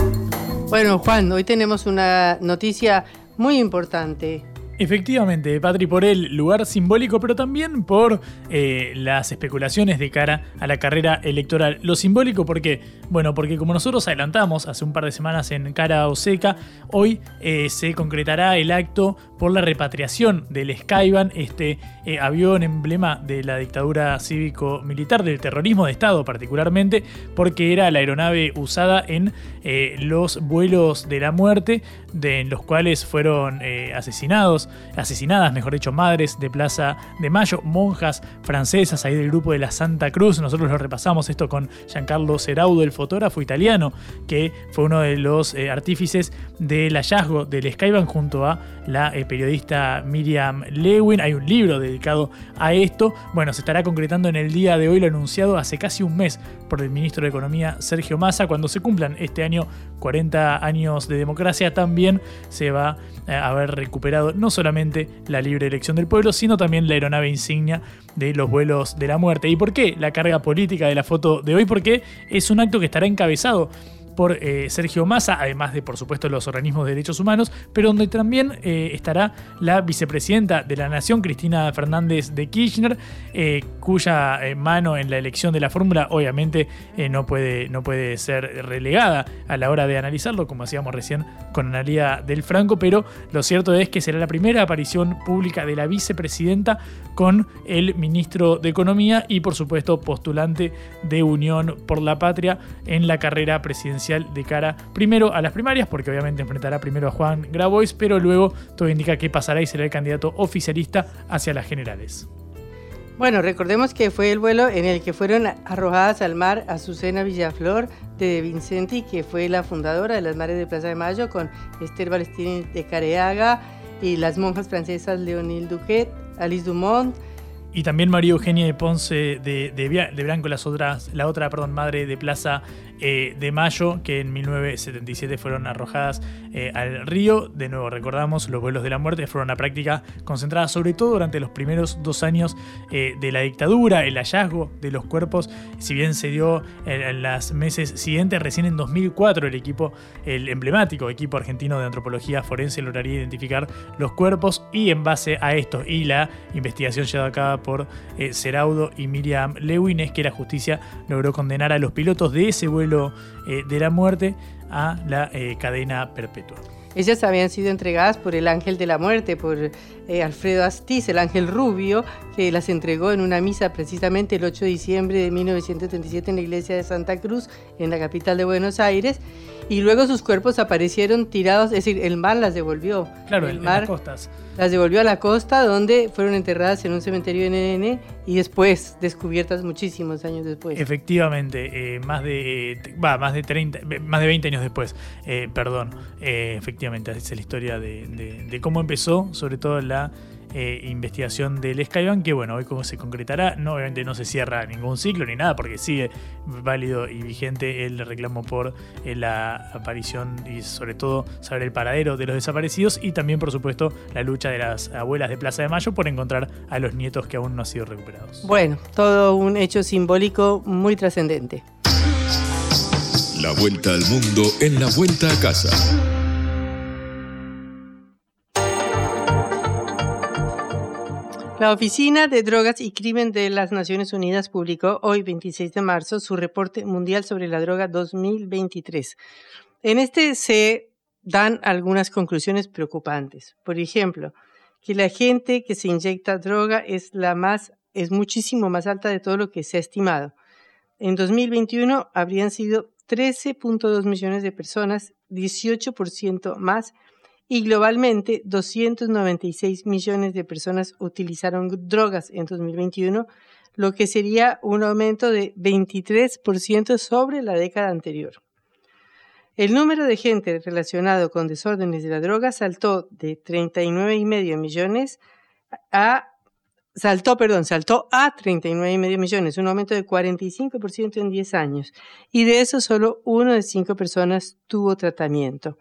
F: Bueno, Juan, hoy tenemos una noticia muy importante.
G: Efectivamente, Patri, por el lugar simbólico, pero también por eh, las especulaciones de cara a la carrera electoral. Lo simbólico, ¿por qué? Bueno, porque como nosotros adelantamos hace un par de semanas en Cara o Seca, hoy eh, se concretará el acto por la repatriación del Skyban, este eh, avión emblema de la dictadura cívico-militar, del terrorismo de Estado particularmente, porque era la aeronave usada en los vuelos de la muerte, de, en los cuales fueron asesinados asesinadas, mejor dicho, madres de Plaza de Mayo, monjas francesas ahí del grupo de la Santa Cruz. Nosotros lo repasamos esto con Giancarlo Seraudo, el fotógrafo italiano, que fue uno de los eh, artífices del hallazgo del Skyban junto a la eh, periodista Miriam Lewin. Hay un libro dedicado a esto. Bueno, se estará concretando en el día de hoy lo anunciado hace casi un mes por el ministro de Economía Sergio Massa. Cuando se cumplan este año 40 años de democracia, también se va a haber recuperado no solamente la libre elección del pueblo, sino también la aeronave insignia de los vuelos de la muerte. ¿Y por qué la carga política de la foto de hoy? Porque es un acto que estará encabezado por eh, Sergio Massa, además de, por supuesto, los organismos de derechos humanos, pero donde también eh, estará la vicepresidenta de la Nación, Cristina Fernández de Kirchner, eh, cuya mano en la elección de la fórmula obviamente no, puede, no puede ser relegada a la hora de analizarlo, como hacíamos recién con Analia del Franco, pero lo cierto es que será la primera aparición pública de la vicepresidenta con el ministro de Economía y, por supuesto, postulante de Unión por la Patria en la carrera presidencial de cara primero a las primarias, porque obviamente enfrentará primero a Juan Grabois, pero luego todo indica que pasará y será el candidato oficialista hacia las generales.
F: Bueno, recordemos que fue el vuelo en el que fueron arrojadas al mar Azucena Villaflor de Vincenti, que fue la fundadora de las Mares de Plaza de Mayo, con Esther Balestini de Careaga y las monjas francesas Leonil Duquet, Alice Dumont,
G: y también María Eugenia de Ponce de, de, Blanco, las otras, la otra perdón, madre de Plaza eh, de mayo que en 1977 fueron arrojadas eh, al río. De nuevo, recordamos, los vuelos de la muerte fueron una práctica concentrada sobre todo durante los primeros dos años eh, de la dictadura, el hallazgo de los cuerpos, si bien se dio en, los meses siguientes, recién en 2004 el equipo, el emblemático equipo argentino de antropología forense lograría identificar los cuerpos y en base a esto y la investigación llevada a cabo por Seraudo y Miriam Lewin es que la justicia logró condenar a los pilotos de ese vuelo eh, de la muerte a la eh, cadena perpetua.
F: Ellas habían sido entregadas por el ángel de la muerte, por eh, Alfredo Astiz, el ángel rubio, que las entregó en una misa precisamente el 8 de diciembre de 1937 en la iglesia de Santa Cruz, en la capital de Buenos Aires y luego sus cuerpos aparecieron tirados, es decir, el mar las devolvió.
G: Claro, el mar las costas.
F: Las devolvió a la costa donde fueron enterradas en un cementerio en NN y después descubiertas muchísimos años después.
G: Efectivamente, eh, más de va, más de 30, más de 20 años después, eh, perdón, eh, efectivamente, es la historia de, de cómo empezó, sobre todo la eh, investigación del Skybank, que bueno, hoy cómo se concretará, no, obviamente no se cierra ningún ciclo ni nada, porque sigue válido y vigente el reclamo por eh, la aparición y sobre todo saber el paradero de los desaparecidos y también por supuesto la lucha de las abuelas de Plaza de Mayo por encontrar a los nietos que aún no han sido recuperados.
F: Bueno, todo un hecho simbólico muy trascendente.
E: La vuelta al mundo en la vuelta a casa.
F: La Oficina de Drogas y Crimen de las Naciones Unidas publicó hoy, 26 de marzo, su reporte mundial sobre la droga 2023. En este se dan algunas conclusiones preocupantes. Por ejemplo, que la gente que se inyecta droga es muchísimo más alta de todo lo que se ha estimado. En 2021 habrían sido 13.2 millones de personas, 18% más y globalmente 296 millones de personas utilizaron drogas en 2021, lo que sería un aumento de 23% sobre la década anterior. El número de gente relacionado con desórdenes de la droga saltó de 39,5 millones a saltó, perdón, saltó a 39,5 millones, un aumento de 45% en 10 años, y de eso solo uno de cinco personas tuvo tratamiento.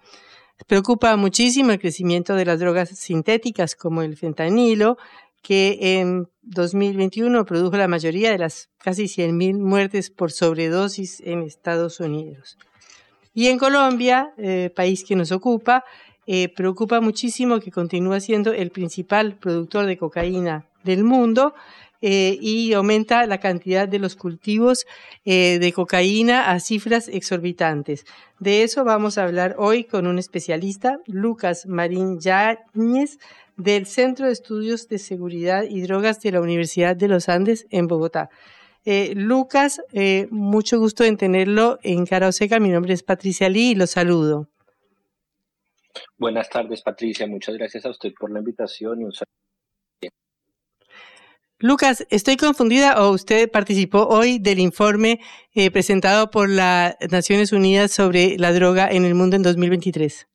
F: Preocupa muchísimo el crecimiento de las drogas sintéticas como el fentanilo, que en 2021 produjo la mayoría de las casi 100.000 muertes por sobredosis en Estados Unidos. Y en Colombia, eh, país que nos ocupa, eh, preocupa muchísimo que continúa siendo el principal productor de cocaína del mundo eh, y aumenta la cantidad de los cultivos eh, de cocaína a cifras exorbitantes. De eso vamos a hablar hoy con un especialista, Lucas Marín Yáñez, del Centro de Estudios de Seguridad y Drogas de la Universidad de los Andes en Bogotá. Eh, Lucas, mucho gusto en tenerlo en Cara Seca. Mi nombre es Patricia Lee y lo saludo.
I: Buenas tardes, Patricia. Muchas gracias a usted por la invitación y un saludo
F: Lucas, estoy confundida o usted participó hoy del informe eh, presentado por las Naciones Unidas sobre la droga en el mundo en 2023.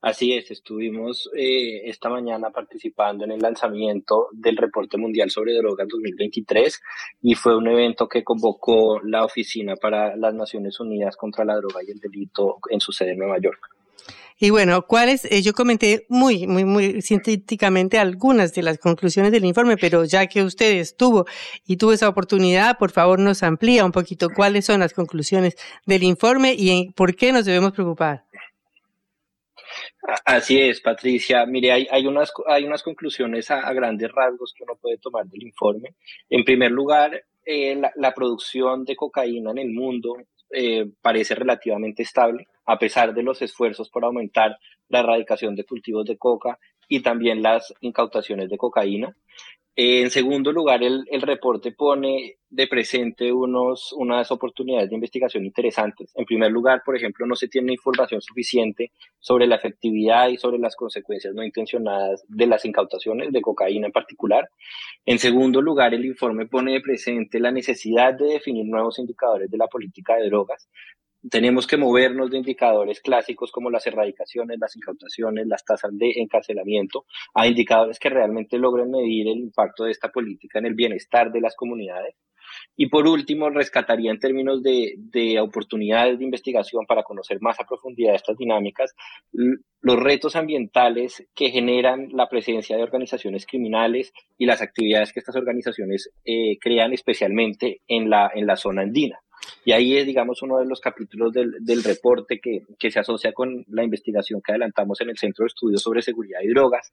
I: Así es, estuvimos eh, esta mañana participando en el lanzamiento del reporte mundial sobre drogas 2023 y fue un evento que convocó la Oficina para las Naciones Unidas contra la Droga y el Delito en su sede en Nueva York.
F: Y bueno, ¿cuáles? Eh, yo comenté muy, muy, muy sintéticamente algunas de las conclusiones del informe, pero ya que usted estuvo y tuvo esa oportunidad, por favor nos amplía un poquito cuáles son las conclusiones del informe y por qué nos debemos preocupar.
I: Así es, Patricia. Mire, hay, hay, unas, hay unas conclusiones a, grandes rasgos que uno puede tomar del informe. En primer lugar, eh, la, la, producción de cocaína en el mundo eh, parece relativamente estable, a pesar de los esfuerzos por aumentar la erradicación de cultivos de coca y también las incautaciones de cocaína. En segundo lugar, el, el, reporte pone de presente unos, unas oportunidades de investigación interesantes. En primer lugar, por ejemplo, no se tiene información suficiente sobre la efectividad y sobre las consecuencias no intencionadas de las incautaciones de cocaína en particular. En segundo lugar, el informe pone de presente la necesidad de definir nuevos indicadores de la política de drogas, tenemos que movernos de indicadores clásicos como las erradicaciones, las incautaciones, las tasas de encarcelamiento, a indicadores que realmente logren medir el impacto de esta política en el bienestar de las comunidades. Y por último, rescataría en términos de, de oportunidades de investigación para conocer más a profundidad estas dinámicas, los retos ambientales que generan la presencia de organizaciones criminales y las actividades que estas organizaciones eh, crean especialmente en la, en la zona andina. Y ahí es, digamos, uno de los capítulos del, del reporte que, que, se asocia con la investigación que adelantamos en el Centro de Estudios sobre Seguridad y Drogas,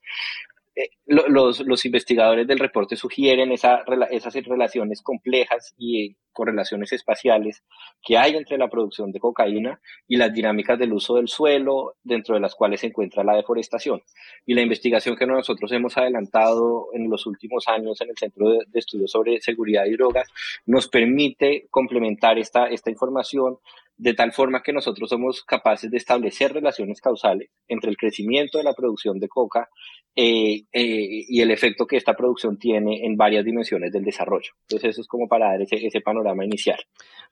I: los, los, investigadores del reporte sugieren esa, esas relaciones complejas y correlaciones espaciales que hay entre la producción de cocaína y las dinámicas del uso del suelo, dentro de las cuales se encuentra la deforestación. Y la investigación que nosotros hemos adelantado en los últimos años en el Centro de, de Estudios sobre Seguridad y Drogas nos permite complementar esta, esta información de tal forma que nosotros somos capaces de establecer relaciones causales entre el crecimiento de la producción de coca eh, eh, y el efecto que esta producción tiene en varias dimensiones del desarrollo. Entonces eso es como para dar ese, ese panorama inicial.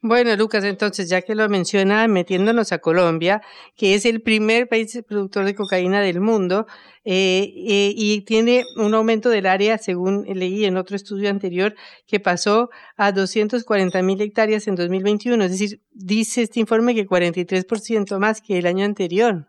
F: Bueno, Lucas, entonces ya que lo menciona, metiéndonos a Colombia, que es el primer país productor de cocaína del mundo eh, eh, y tiene un aumento del área, según leí en otro estudio anterior, que pasó a 240 mil hectáreas en 2021. Es decir, dice este informe que 43% más que el año anterior.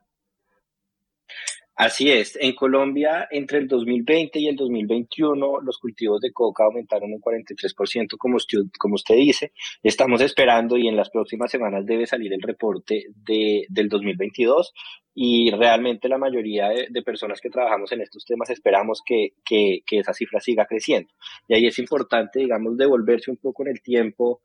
I: Así es, en Colombia entre el 2020 y el 2021 los cultivos de coca aumentaron un 43%, como usted, como usted dice. Estamos esperando y en las próximas semanas debe salir el reporte de, del 2022 y realmente la mayoría de, personas que trabajamos en estos temas esperamos que, que, que, esa cifra siga creciendo. Y ahí es importante, digamos, devolverse un poco en el tiempo.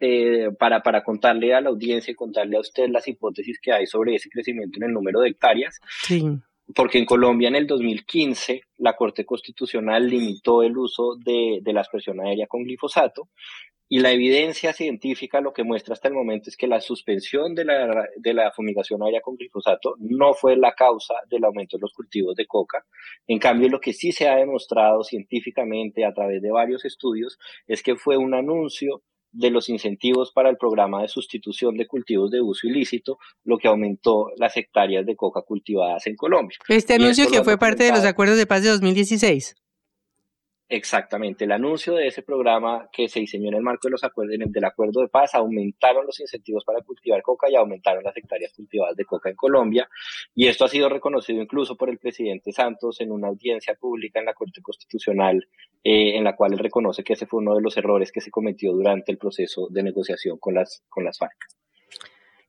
I: Eh, para, para contarle a la audiencia y contarle a usted las hipótesis que hay sobre ese crecimiento en el número de hectáreas.
F: Sí
I: porque en Colombia en el 2015 la Corte Constitucional limitó el uso de, de la expresión aérea con glifosato y la evidencia científica lo que muestra hasta el momento es que la suspensión de la, de la fumigación aérea con glifosato no fue la causa del aumento de los cultivos de coca. En cambio, lo que sí se ha demostrado científicamente a través de varios estudios es que fue un anuncio de los incentivos para el programa de sustitución de cultivos de uso ilícito, lo que aumentó las hectáreas de coca cultivadas en Colombia.
F: Este anuncio que fue parte de los acuerdos de paz de 2016.
I: Exactamente, el anuncio de ese programa que se diseñó en el marco de los acuerdos, del acuerdo de paz aumentaron los incentivos para cultivar coca y aumentaron las hectáreas cultivadas de coca en Colombia. Y esto ha sido reconocido incluso por el presidente Santos en una audiencia pública en la Corte Constitucional, eh, en la cual él reconoce que ese fue uno de los errores que se cometió durante el proceso de negociación con las, con las FARC.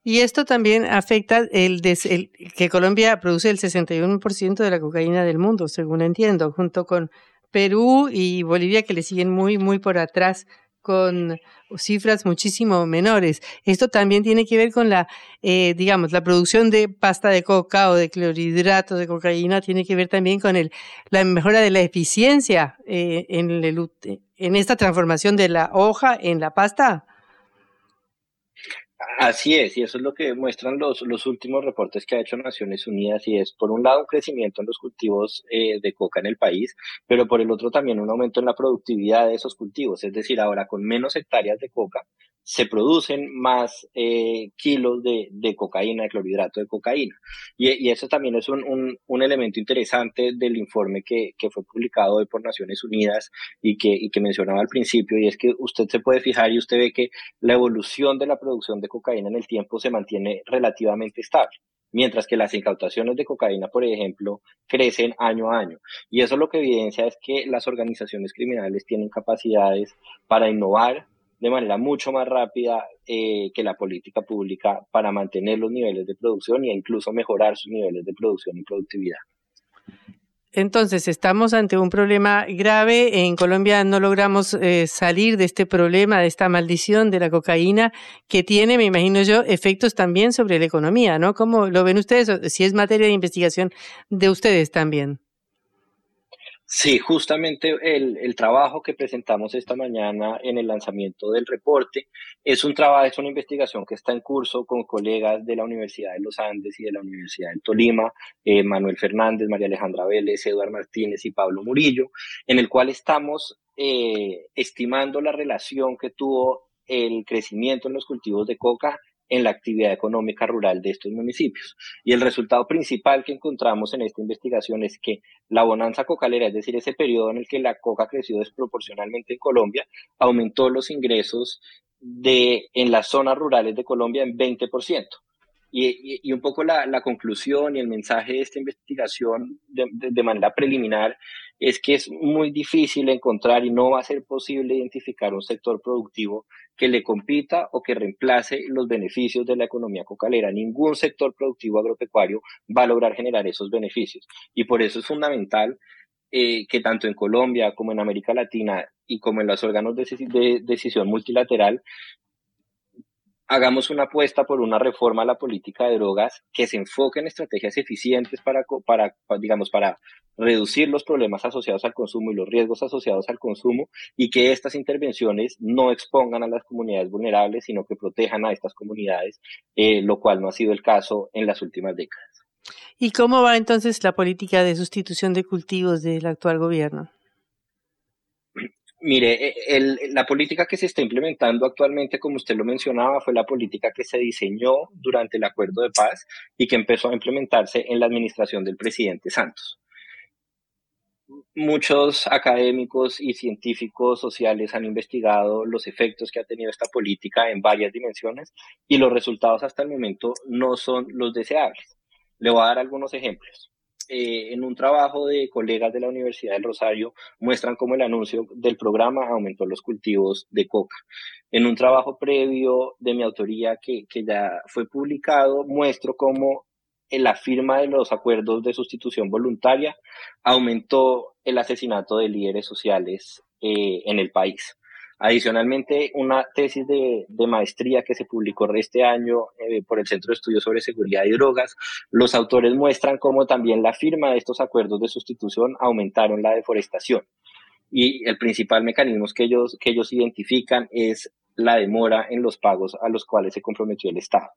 F: Y esto también afecta el, el que Colombia produce el 61% de la cocaína del mundo, según entiendo, junto con Perú y Bolivia que le siguen muy, muy por atrás con cifras muchísimo menores. Esto también tiene que ver con la, eh, digamos, la producción de pasta de coca o de clorhidrato de cocaína, tiene que ver también con el, la mejora de la eficiencia eh, en, el, en esta transformación de la hoja en la pasta.
I: Así es, y eso es lo que muestran los, los últimos reportes que ha hecho Naciones Unidas, y es por un lado un crecimiento en los cultivos eh, de coca en el país, pero por el otro también un aumento en la productividad de esos cultivos, es decir, ahora con menos hectáreas de coca se producen más eh, kilos de, de, cocaína, de clorhidrato de cocaína. Y, eso también es un, un, un, elemento interesante del informe que, que fue publicado hoy por Naciones Unidas y que, y que mencionaba al principio, y es que usted se puede fijar y usted ve que la evolución de la producción de cocaína en el tiempo se mantiene relativamente estable mientras que las incautaciones de cocaína, por ejemplo, crecen año a año. Y eso lo que evidencia es que las organizaciones criminales tienen capacidades para innovar, de manera mucho más rápida eh, que la política pública para mantener los niveles de producción e incluso mejorar sus niveles de producción y productividad.
F: Entonces, estamos ante un problema grave. En Colombia no logramos eh, salir de este problema, de esta maldición de la cocaína, que tiene, me imagino yo, efectos también sobre la economía, ¿no? ¿Cómo lo ven ustedes? Si es materia de investigación de ustedes también.
I: Sí, justamente el, el, trabajo que presentamos esta mañana en el lanzamiento del reporte es un trabajo, es una investigación que está en curso con colegas de la Universidad de los Andes y de la Universidad de Tolima, eh, Manuel Fernández, María Alejandra Vélez, Eduardo Martínez y Pablo Murillo, en el cual estamos eh, estimando la relación que tuvo el crecimiento en los cultivos de coca en la actividad económica rural de estos municipios. Y el resultado principal que encontramos en esta investigación es que la bonanza cocalera, es decir, ese periodo en el que la coca creció desproporcionalmente en Colombia, aumentó los ingresos de, en las zonas rurales de Colombia en 20%. Y, y, un poco la, la, conclusión y el mensaje de esta investigación de, de, de, manera preliminar es que es muy difícil encontrar y no va a ser posible identificar un sector productivo que le compita o que reemplace los beneficios de la economía cocalera. Ningún sector productivo agropecuario va a lograr generar esos beneficios. Y por eso es fundamental eh, que tanto en Colombia como en América Latina y como en los órganos de, de decisión multilateral hagamos una apuesta por una reforma a la política de drogas que se enfoque en estrategias eficientes para, digamos, para reducir los problemas asociados al consumo y los riesgos asociados al consumo y que estas intervenciones no expongan a las comunidades vulnerables, sino que protejan a estas comunidades, eh, lo cual no ha sido el caso en las últimas décadas.
F: ¿Y cómo va entonces la política de sustitución de cultivos del actual gobierno?
I: Mire, e, la política que se está implementando actualmente, como usted lo mencionaba, fue la política que se diseñó durante el acuerdo de paz y que empezó a implementarse en la administración del presidente Santos. Muchos académicos y científicos sociales han investigado los efectos que ha tenido esta política en varias dimensiones y los resultados hasta el momento no son los deseables. Le voy a dar algunos ejemplos. Eh, en un trabajo de colegas de la Universidad del Rosario muestran cómo el anuncio del programa aumentó los cultivos de coca. En un trabajo previo de mi autoría que, que ya fue publicado, muestro cómo en la firma de los acuerdos de sustitución voluntaria aumentó el asesinato de líderes sociales eh, en el país. Adicionalmente, una tesis de, de, maestría que se publicó este año eh, por el Centro de Estudios sobre Seguridad y Drogas, los autores muestran cómo también la firma de estos acuerdos de sustitución aumentaron la deforestación. Y el principal mecanismo que ellos, que ellos identifican es la demora en los pagos a los cuales se comprometió el Estado.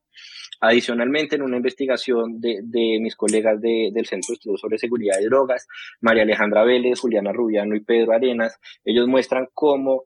I: Adicionalmente, en una investigación de, de mis colegas de, del Centro de Estudios sobre Seguridad y Drogas, María Alejandra Vélez, Juliana Rubiano y Pedro Arenas, ellos muestran cómo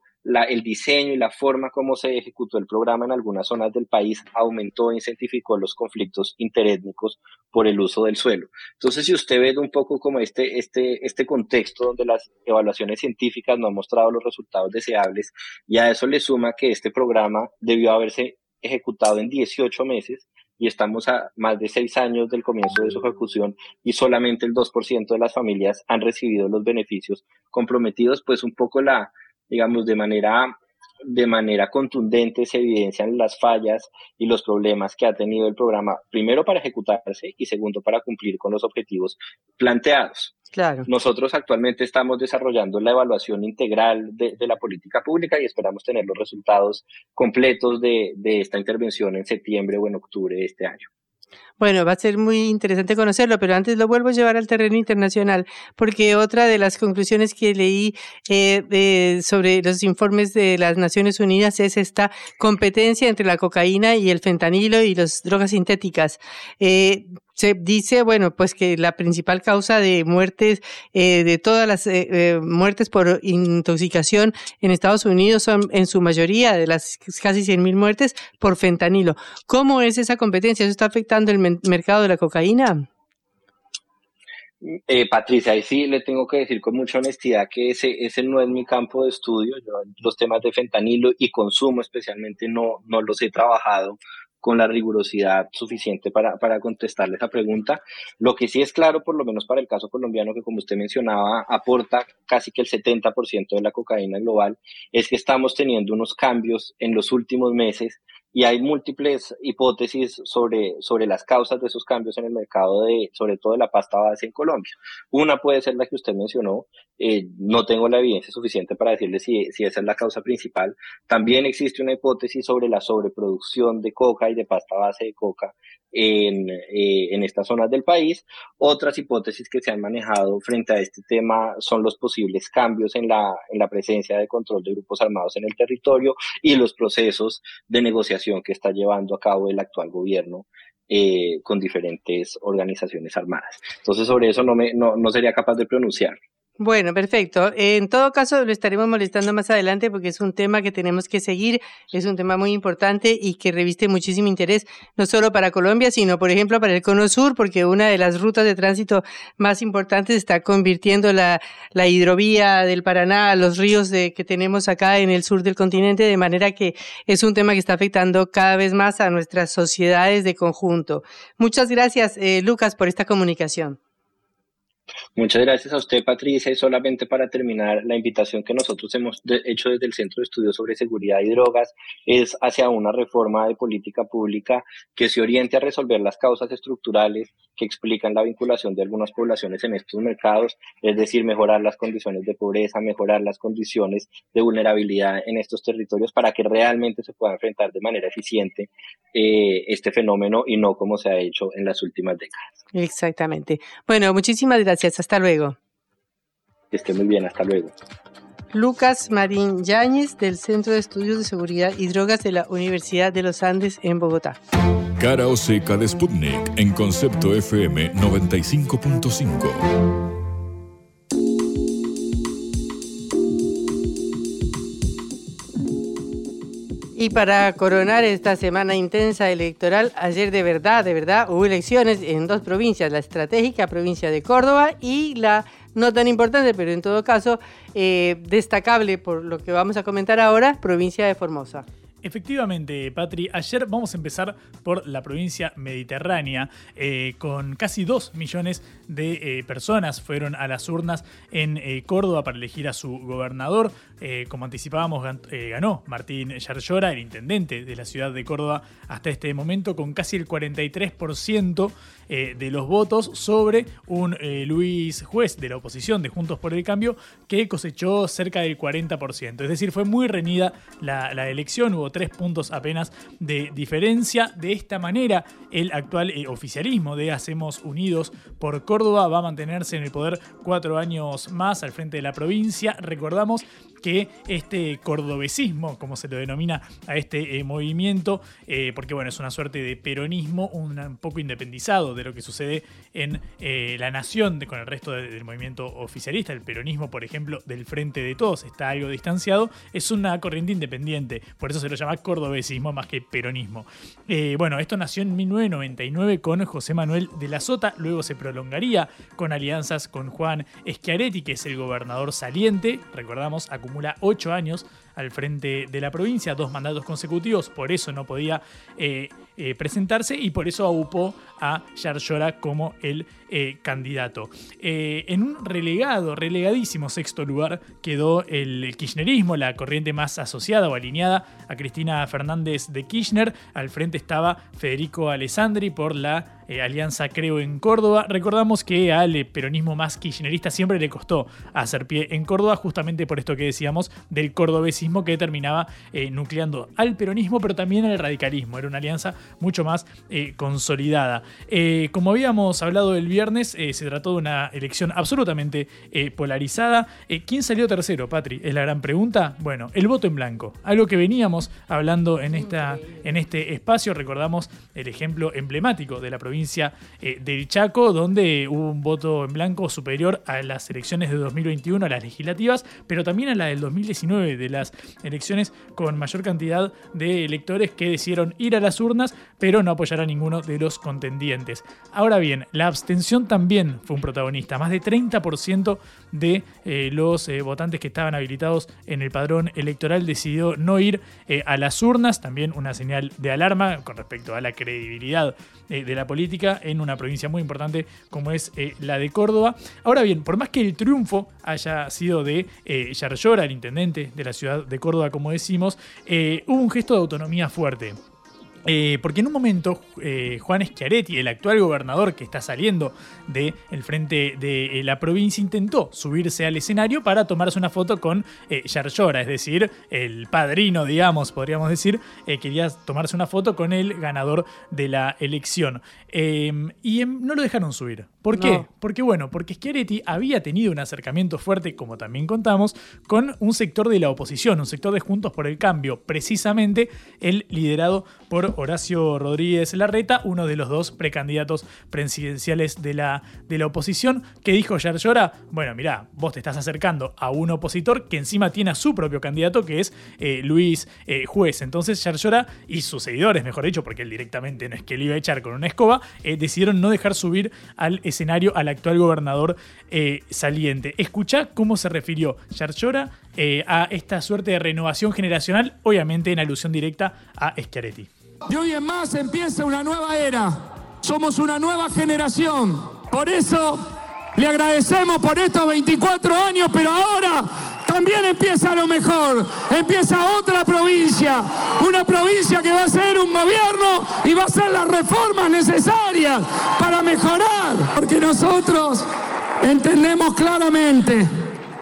I: el diseño y la forma como se ejecutó el programa en algunas zonas del país aumentó e incentificó los conflictos interétnicos por el uso del suelo. Entonces, si usted ve un poco como este, este, este contexto donde las evaluaciones científicas no han mostrado los resultados deseables, y a eso le suma que este programa debió haberse ejecutado en 18 meses y estamos a más de seis años del comienzo de su ejecución y solamente el 2% de las familias han recibido los beneficios comprometidos, pues un poco la, digamos, de manera, de manera contundente se evidencian las fallas y los problemas que ha tenido el programa, primero para ejecutarse y segundo para cumplir con los objetivos planteados.
F: Claro.
I: Nosotros actualmente estamos desarrollando la evaluación integral de, de la política pública y esperamos tener los resultados completos de, de esta intervención en septiembre o en octubre de este año.
F: Bueno, va a ser muy interesante conocerlo, pero antes lo vuelvo a llevar al terreno internacional, porque otra de las conclusiones que leí eh, sobre los informes de las Naciones Unidas es esta competencia entre la cocaína y el fentanilo y las drogas sintéticas. Eh, se dice, bueno, pues que la principal causa de muertes, eh, de todas las eh, eh, muertes por intoxicación en Estados Unidos son en su mayoría de las casi 100.000 muertes por fentanilo. ¿Cómo es esa competencia? ¿Eso está afectando el mercado de la cocaína?
I: Eh, Patricia, ahí sí le tengo que decir con mucha honestidad que ese, ese no es mi campo de estudio. Yo los temas de fentanilo y consumo especialmente no, no los he trabajado con la rigurosidad suficiente para, para contestarle esa pregunta. Lo que sí es claro, por lo menos para el caso colombiano, que como usted mencionaba, aporta casi que el 70% de la cocaína global, es que estamos teniendo unos cambios en los últimos meses y hay múltiples hipótesis sobre, sobre las causas de esos cambios en el mercado de, sobre todo de la pasta base en Colombia. Una puede ser la que usted mencionó, eh, no tengo la evidencia suficiente para decirle si, si esa es la causa principal. También existe una hipótesis sobre la sobreproducción de coca y de pasta base de coca en, eh, en estas zonas del país. Otras hipótesis que se han manejado frente a este tema son los posibles cambios en la, en la presencia de control de grupos armados en el territorio y los procesos de negociación que está llevando a cabo el actual gobierno eh, con diferentes organizaciones armadas. Entonces, sobre eso no, me, no, no sería capaz de pronunciar.
F: Bueno, perfecto. En todo caso, lo estaremos molestando más adelante porque es un tema que tenemos que seguir, es un tema muy importante y que reviste muchísimo interés, no solo para Colombia, sino, por ejemplo, para el Cono Sur, porque una de las rutas de tránsito más importantes está convirtiendo la, hidrovía del Paraná los ríos de, que tenemos acá en el sur del continente, de manera que es un tema que está afectando cada vez más a nuestras sociedades de conjunto. Muchas gracias, eh, Lucas, por esta comunicación.
I: Muchas gracias a usted, Patricia. Y solamente para terminar, la invitación que nosotros hemos hecho desde el Centro de Estudios sobre Seguridad y Drogas es hacia una reforma de política pública que se oriente a resolver las causas estructurales que explican la vinculación de algunas poblaciones en estos mercados, es decir, mejorar las condiciones de pobreza, mejorar las condiciones de vulnerabilidad en estos territorios para que realmente se pueda enfrentar de manera eficiente eh, este fenómeno y no como se ha hecho en las últimas décadas.
F: Exactamente. Bueno, muchísimas gracias. Hasta luego.
I: Que esté muy bien. Hasta luego.
F: Lucas Marín Yáñez del Centro de Estudios de Seguridad y Drogas de la Universidad de los Andes en Bogotá.
E: Cara o seca de Sputnik en concepto FM 95.5.
F: Y para coronar esta semana intensa electoral, ayer de verdad, de verdad, hubo elecciones en dos provincias, la estratégica provincia de Córdoba y la no tan importante, pero en todo caso eh, destacable por lo que vamos a comentar ahora, provincia de Formosa.
G: Efectivamente, Patri, ayer vamos a empezar por la provincia mediterránea, eh, con casi 2 millones de eh, personas fueron a las urnas en eh, Córdoba para elegir a su gobernador. como anticipábamos, ganó Martín Yarlora, el intendente de la ciudad de Córdoba, hasta este momento, con casi el 43% de los votos sobre un Luis Juez de la oposición de Juntos por el Cambio, que cosechó cerca del 40%. Es decir, fue muy reñida la, la elección, hubo tres puntos apenas de diferencia. De esta manera, el actual eh, oficialismo de Hacemos Unidos por Córdoba va a mantenerse en el poder cuatro años más al frente de la provincia. Recordamos que este cordobesismo, como se lo denomina a este eh, movimiento, eh, porque bueno, es una suerte de peronismo un, poco independizado de lo que sucede en la nación con el resto del movimiento oficialista. El peronismo, por ejemplo, del Frente de Todos está algo distanciado, es una corriente independiente, por eso se lo llama cordobesismo más que peronismo. bueno, esto nació en 1999 con José Manuel de la Sota, luego se prolongaría con alianzas con Juan Schiaretti, que es el gobernador saliente, recordamos, acumula ocho años al frente de la provincia, dos mandatos consecutivos, por eso no podía eh, eh, presentarse y por eso aupó a Yarlora como el eh, candidato. en un relegado, relegadísimo sexto lugar quedó el kirchnerismo, la corriente más asociada o alineada a Cristina Fernández de Kirchner. Al frente estaba Federico Alessandri por la Alianza Creo en Córdoba. Recordamos que al peronismo más kirchnerista siempre le costó hacer pie en Córdoba, justamente por esto que decíamos del cordobesismo que terminaba eh, nucleando al peronismo, pero también al radicalismo. Era una alianza mucho más eh, consolidada. Eh, como habíamos hablado el viernes, se trató de una elección absolutamente polarizada. ¿Quién salió tercero, Patri? Es la gran pregunta. Bueno, el voto en blanco. Algo que veníamos hablando en, esta, en este espacio. Recordamos el ejemplo emblemático de la provincia del Chaco, donde hubo un voto en blanco superior a las elecciones de 2021, a las legislativas, pero también a la del 2019 de las elecciones con mayor cantidad de electores que decidieron ir a las urnas, pero no apoyar a ninguno de los contendientes. Ahora bien, la abstención también fue un protagonista. Más de 30% de eh, los eh, votantes que estaban habilitados en el padrón electoral decidió no ir eh, a las urnas. También una señal de alarma con respecto a la credibilidad de la política en una provincia muy importante como es la de Córdoba. Ahora bien, por más que el triunfo haya sido de eh, el intendente de la ciudad de Córdoba, como decimos, eh, hubo un gesto de autonomía fuerte. Eh, porque en un momento eh, Juan Schiaretti, el actual gobernador que está saliendo del frente de la provincia, intentó subirse al escenario para tomarse una foto con eh, Yarlora, es decir, el padrino, digamos, podríamos decir, quería tomarse una foto con el ganador de la elección. y no lo dejaron subir. ¿Por qué?
F: No.
G: Porque bueno, porque Schiaretti había tenido un acercamiento fuerte, como también contamos, con un sector de la oposición, un sector de Juntos por el Cambio, precisamente el liderado por Horacio Rodríguez Larreta, uno de los dos precandidatos presidenciales de la, de la oposición, que dijo Yarlora, bueno, mirá, vos te estás acercando a un opositor que encima tiene a su propio candidato, que es eh, Luis eh, Juez. Entonces Yarlora y sus seguidores, mejor dicho, porque él directamente no es que le iba a echar con una escoba, eh, decidieron no dejar subir al escenario al actual gobernador eh, saliente. Escuchá cómo se refirió Yarlora eh, a esta suerte de renovación generacional, obviamente en alusión directa a Schiaretti.
J: De hoy en más empieza una nueva era. Somos una nueva generación. Por eso le agradecemos por estos 24 años, pero ahora también empieza lo mejor. Empieza otra provincia. Una provincia que va a ser un gobierno y va a hacer las reformas necesarias para mejorar. Porque nosotros entendemos claramente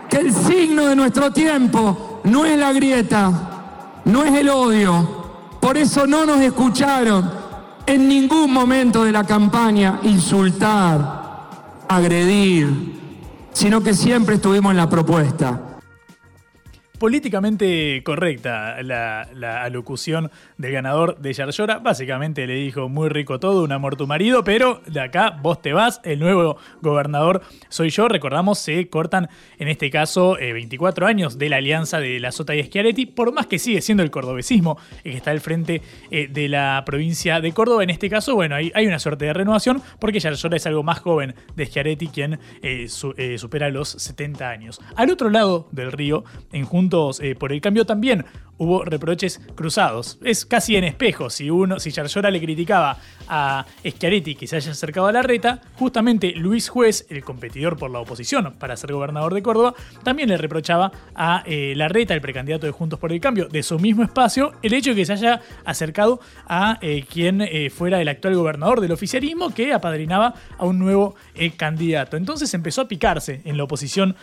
J: que el signo de nuestro tiempo no es la grieta, no es el odio. Por eso no nos escucharon en ningún momento de la campaña insultar, agredir, sino que siempre estuvimos en la propuesta.
G: Políticamente correcta la, la alocución del ganador de Yarlora. Básicamente le dijo muy rico todo, un amor tu marido, pero de acá vos te vas, el nuevo gobernador soy yo. Recordamos, se cortan en este caso eh, 24 años de la alianza de la Sota y Schiaretti, por más que sigue siendo el cordobesismo el que está al frente eh, de la provincia de Córdoba. En este caso, bueno, hay, hay una suerte de renovación porque Yarlora es algo más joven de Schiaretti, quien eh, su- eh, supera los 70 años. Al otro lado del río, en Eh, por el Cambio, también hubo reproches cruzados. Es casi en espejo. Si uno, si Yarlora le criticaba a Schiaretti que se haya acercado a la reta, justamente Luis Juez, el competidor por la oposición para ser gobernador de Córdoba, también le reprochaba a eh, la reta, el precandidato de Juntos por el Cambio, de su mismo espacio, el hecho de que se haya acercado a eh, quien eh, fuera el actual gobernador del oficialismo que apadrinaba a un nuevo eh, candidato. Entonces empezó a picarse en la oposición.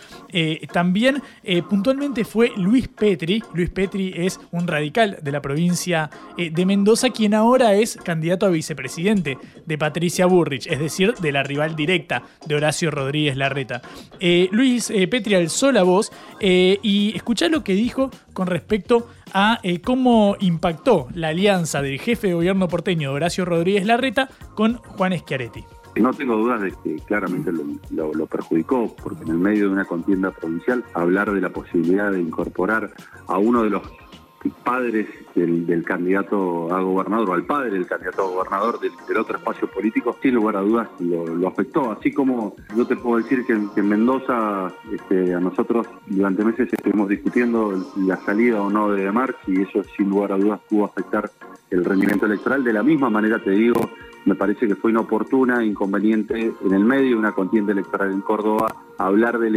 G: También puntualmente fue Luis Petri. Luis Petri es un radical de la provincia de Mendoza, quien ahora es candidato a vicepresidente de Patricia Burrich, es decir, de la rival directa de Horacio Rodríguez Larreta. Eh, Luis eh, Petri alzó la voz eh, y escuchá lo que dijo con respecto a eh, cómo impactó la alianza del jefe de gobierno porteño Horacio Rodríguez Larreta con Juan Schiaretti.
K: No tengo dudas de que claramente lo perjudicó, porque en el medio de una contienda provincial, hablar de la posibilidad de incorporar a uno de los padres del, candidato a gobernador, o al padre del candidato a gobernador del, otro espacio político, sin lugar a dudas lo, afectó. Así como yo te puedo decir que, que en Mendoza este, a nosotros durante meses estuvimos discutiendo la salida o no de Marx y eso sin lugar a dudas pudo afectar el rendimiento electoral. De la misma manera te digo, me parece que fue inoportuna, inconveniente en el medio de una contienda electoral en Córdoba hablar de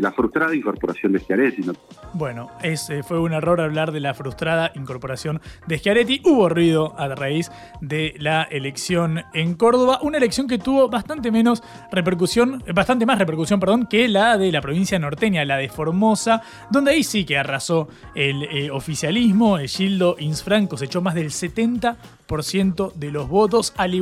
K: la, frustrada incorporación de Schiaretti. ¿no?
G: Bueno, ese fue un error hablar de la frustrada incorporación de Schiaretti. Hubo ruido a raíz de la elección en Córdoba, una elección que tuvo bastante menos repercusión, eh, bastante más repercusión, perdón, que la de la provincia norteña, la de Formosa, donde ahí sí que arrasó el eh, oficialismo. El Gildo Insfran cosechó más del 70% de los votos, al igual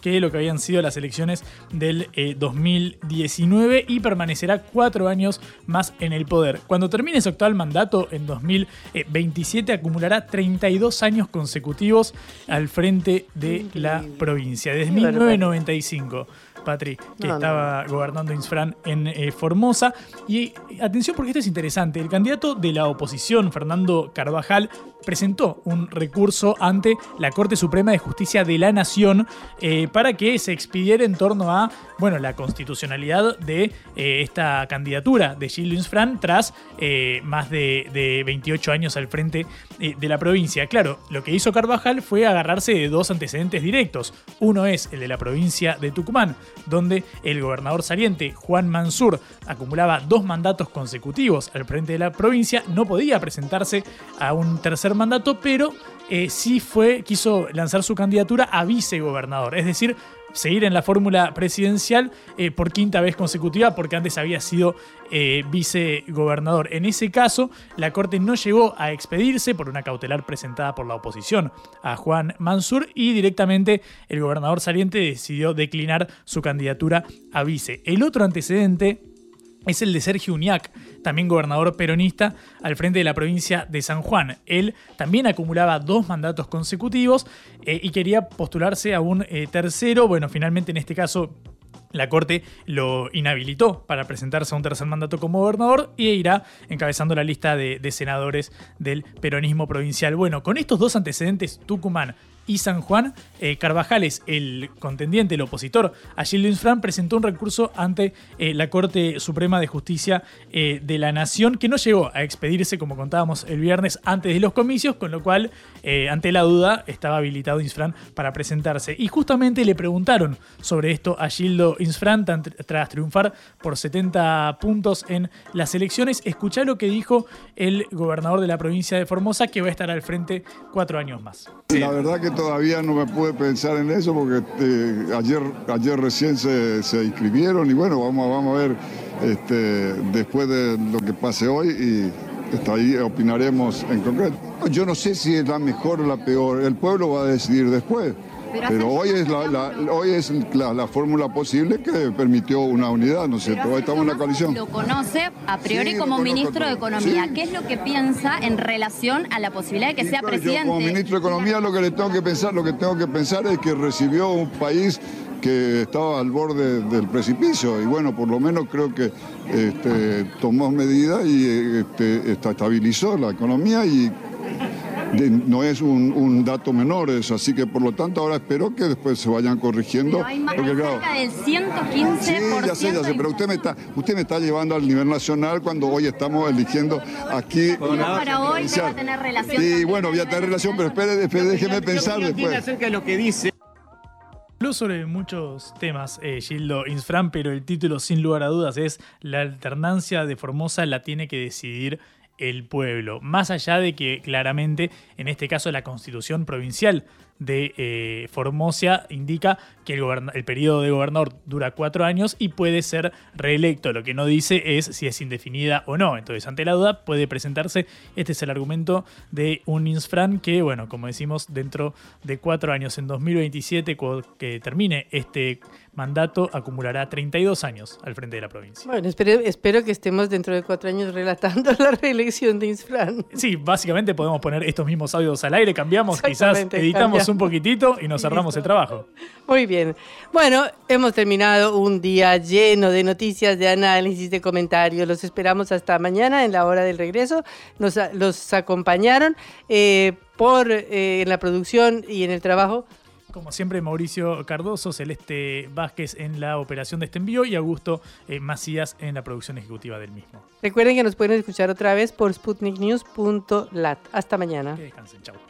G: que lo que habían sido las elecciones del eh, 2019 y permanecerá cuatro años más en el poder. Cuando termine su actual mandato en 2027 acumulará 32 años consecutivos al frente de la provincia, desde
F: Qué barbaridad.
G: 1995. Patri, que
F: No, no,
G: estaba gobernando Insfran en eh, Formosa. Y atención porque esto es interesante. El candidato de la oposición, Fernando Carvajal, presentó un recurso ante la Corte Suprema de Justicia de la Nación eh, para que se expidiera en torno a bueno, la constitucionalidad de eh, esta candidatura de Gildo Insfran tras más de, de 28 años al frente de la provincia. Claro, lo que hizo Carvajal fue agarrarse de dos antecedentes directos. Uno es el de la provincia de Tucumán, donde el gobernador saliente, Juan Mansur, acumulaba dos mandatos consecutivos al frente de la provincia, no podía presentarse a un tercer mandato, pero eh, sí fue, quiso lanzar su candidatura a vicegobernador, es decir, seguir en la fórmula presidencial eh, por quinta vez consecutiva, porque antes había sido eh, vicegobernador. En ese caso, la Corte no llegó a expedirse por una cautelar presentada por la oposición a Juan Mansur y directamente el gobernador saliente decidió declinar su candidatura a vice. El otro antecedente es el de Sergio Uñac, también gobernador peronista al frente de la provincia de San Juan. Él también acumulaba dos mandatos consecutivos eh, y quería postularse a un eh, tercero. Bueno, finalmente en este caso la Corte lo inhabilitó para presentarse a un tercer mandato como gobernador y irá encabezando la lista de, de, senadores del peronismo provincial. Bueno, con estos dos antecedentes, Tucumán y San Juan, eh, Carvajales, el contendiente, el opositor a Gilles Infran, presentó un recurso ante eh, la Corte Suprema de Justicia eh, de la Nación que no llegó a expedirse, como contábamos el viernes, antes de los comicios, con lo cual, ante la duda, estaba habilitado Infran para presentarse. Y justamente le preguntaron sobre esto a Gildo Infran tras triunfar por 70 puntos en las elecciones. Escuchá lo que dijo el gobernador de la provincia de Formosa, que va a estar al frente cuatro años más.
L: La verdad que todavía no me pude pensar en eso porque este, ayer, ayer recién se, se, inscribieron y bueno, vamos, vamos a ver este, después de lo que pase hoy y está ahí opinaremos en concreto. Yo no sé si es la mejor o la peor, el pueblo va a decidir después. Pero, hoy es, la, hoy es la, fórmula posible que permitió una unidad, ¿no es cierto? Hoy estamos en la coalición.
M: Lo conoce a priori como ministro de Economía. ¿Qué es lo que piensa en relación a la posibilidad de que sea presidente?
L: Yo como ministro de Economía lo que le tengo que pensar, lo que tengo que pensar es que recibió un país que estaba al borde del precipicio y bueno, por lo menos creo que este, tomó medidas y este, estabilizó la economía y no es un, dato menor eso, así que por lo tanto ahora espero que después se vayan corrigiendo.
M: Pero hay más porque, cerca del 115%. Sí,
L: ya sé, ya sé, pero usted me está, usted me está llevando al nivel nacional cuando hoy estamos eligiendo aquí.
M: Para hoy va a tener relación.
L: Sí, bueno, voy a tener relación, pero espere, espere déjeme pensar después.
G: acerca de lo que dice? Habló sobre muchos temas eh, Gildo Insfran, pero el título sin lugar a dudas es La alternancia de Formosa la tiene que decidir el pueblo. Más allá de que claramente, en este caso, la constitución provincial de eh, Formosa indica que el, el, periodo de gobernador dura cuatro años y puede ser reelecto. Lo que no dice es si es indefinida o no. Entonces, ante la duda, puede presentarse. Este es el argumento de un Insfran que, bueno, como decimos, dentro de cuatro años, en 2027, que termine este mandato, acumulará 32 años al frente de la provincia.
F: Bueno, espero, espero que estemos dentro de cuatro años relatando la reelección de Insfran.
G: Sí, básicamente podemos poner estos mismos audios al aire, cambiamos, quizás editamos un poquitito y nos cerramos el trabajo.
F: Muy bien. Bueno, hemos terminado un día lleno de noticias, de análisis, de comentarios. Los esperamos hasta mañana en la hora del regreso. Nos los acompañaron eh, por eh, en la producción y en el trabajo.
G: Como siempre, Mauricio Cardoso, Celeste Vázquez en la operación de este envío y Augusto eh, Macías en la producción ejecutiva del mismo.
F: Recuerden que nos pueden escuchar otra vez por sputniknews.lat. Hasta mañana.
G: Que descansen, chao.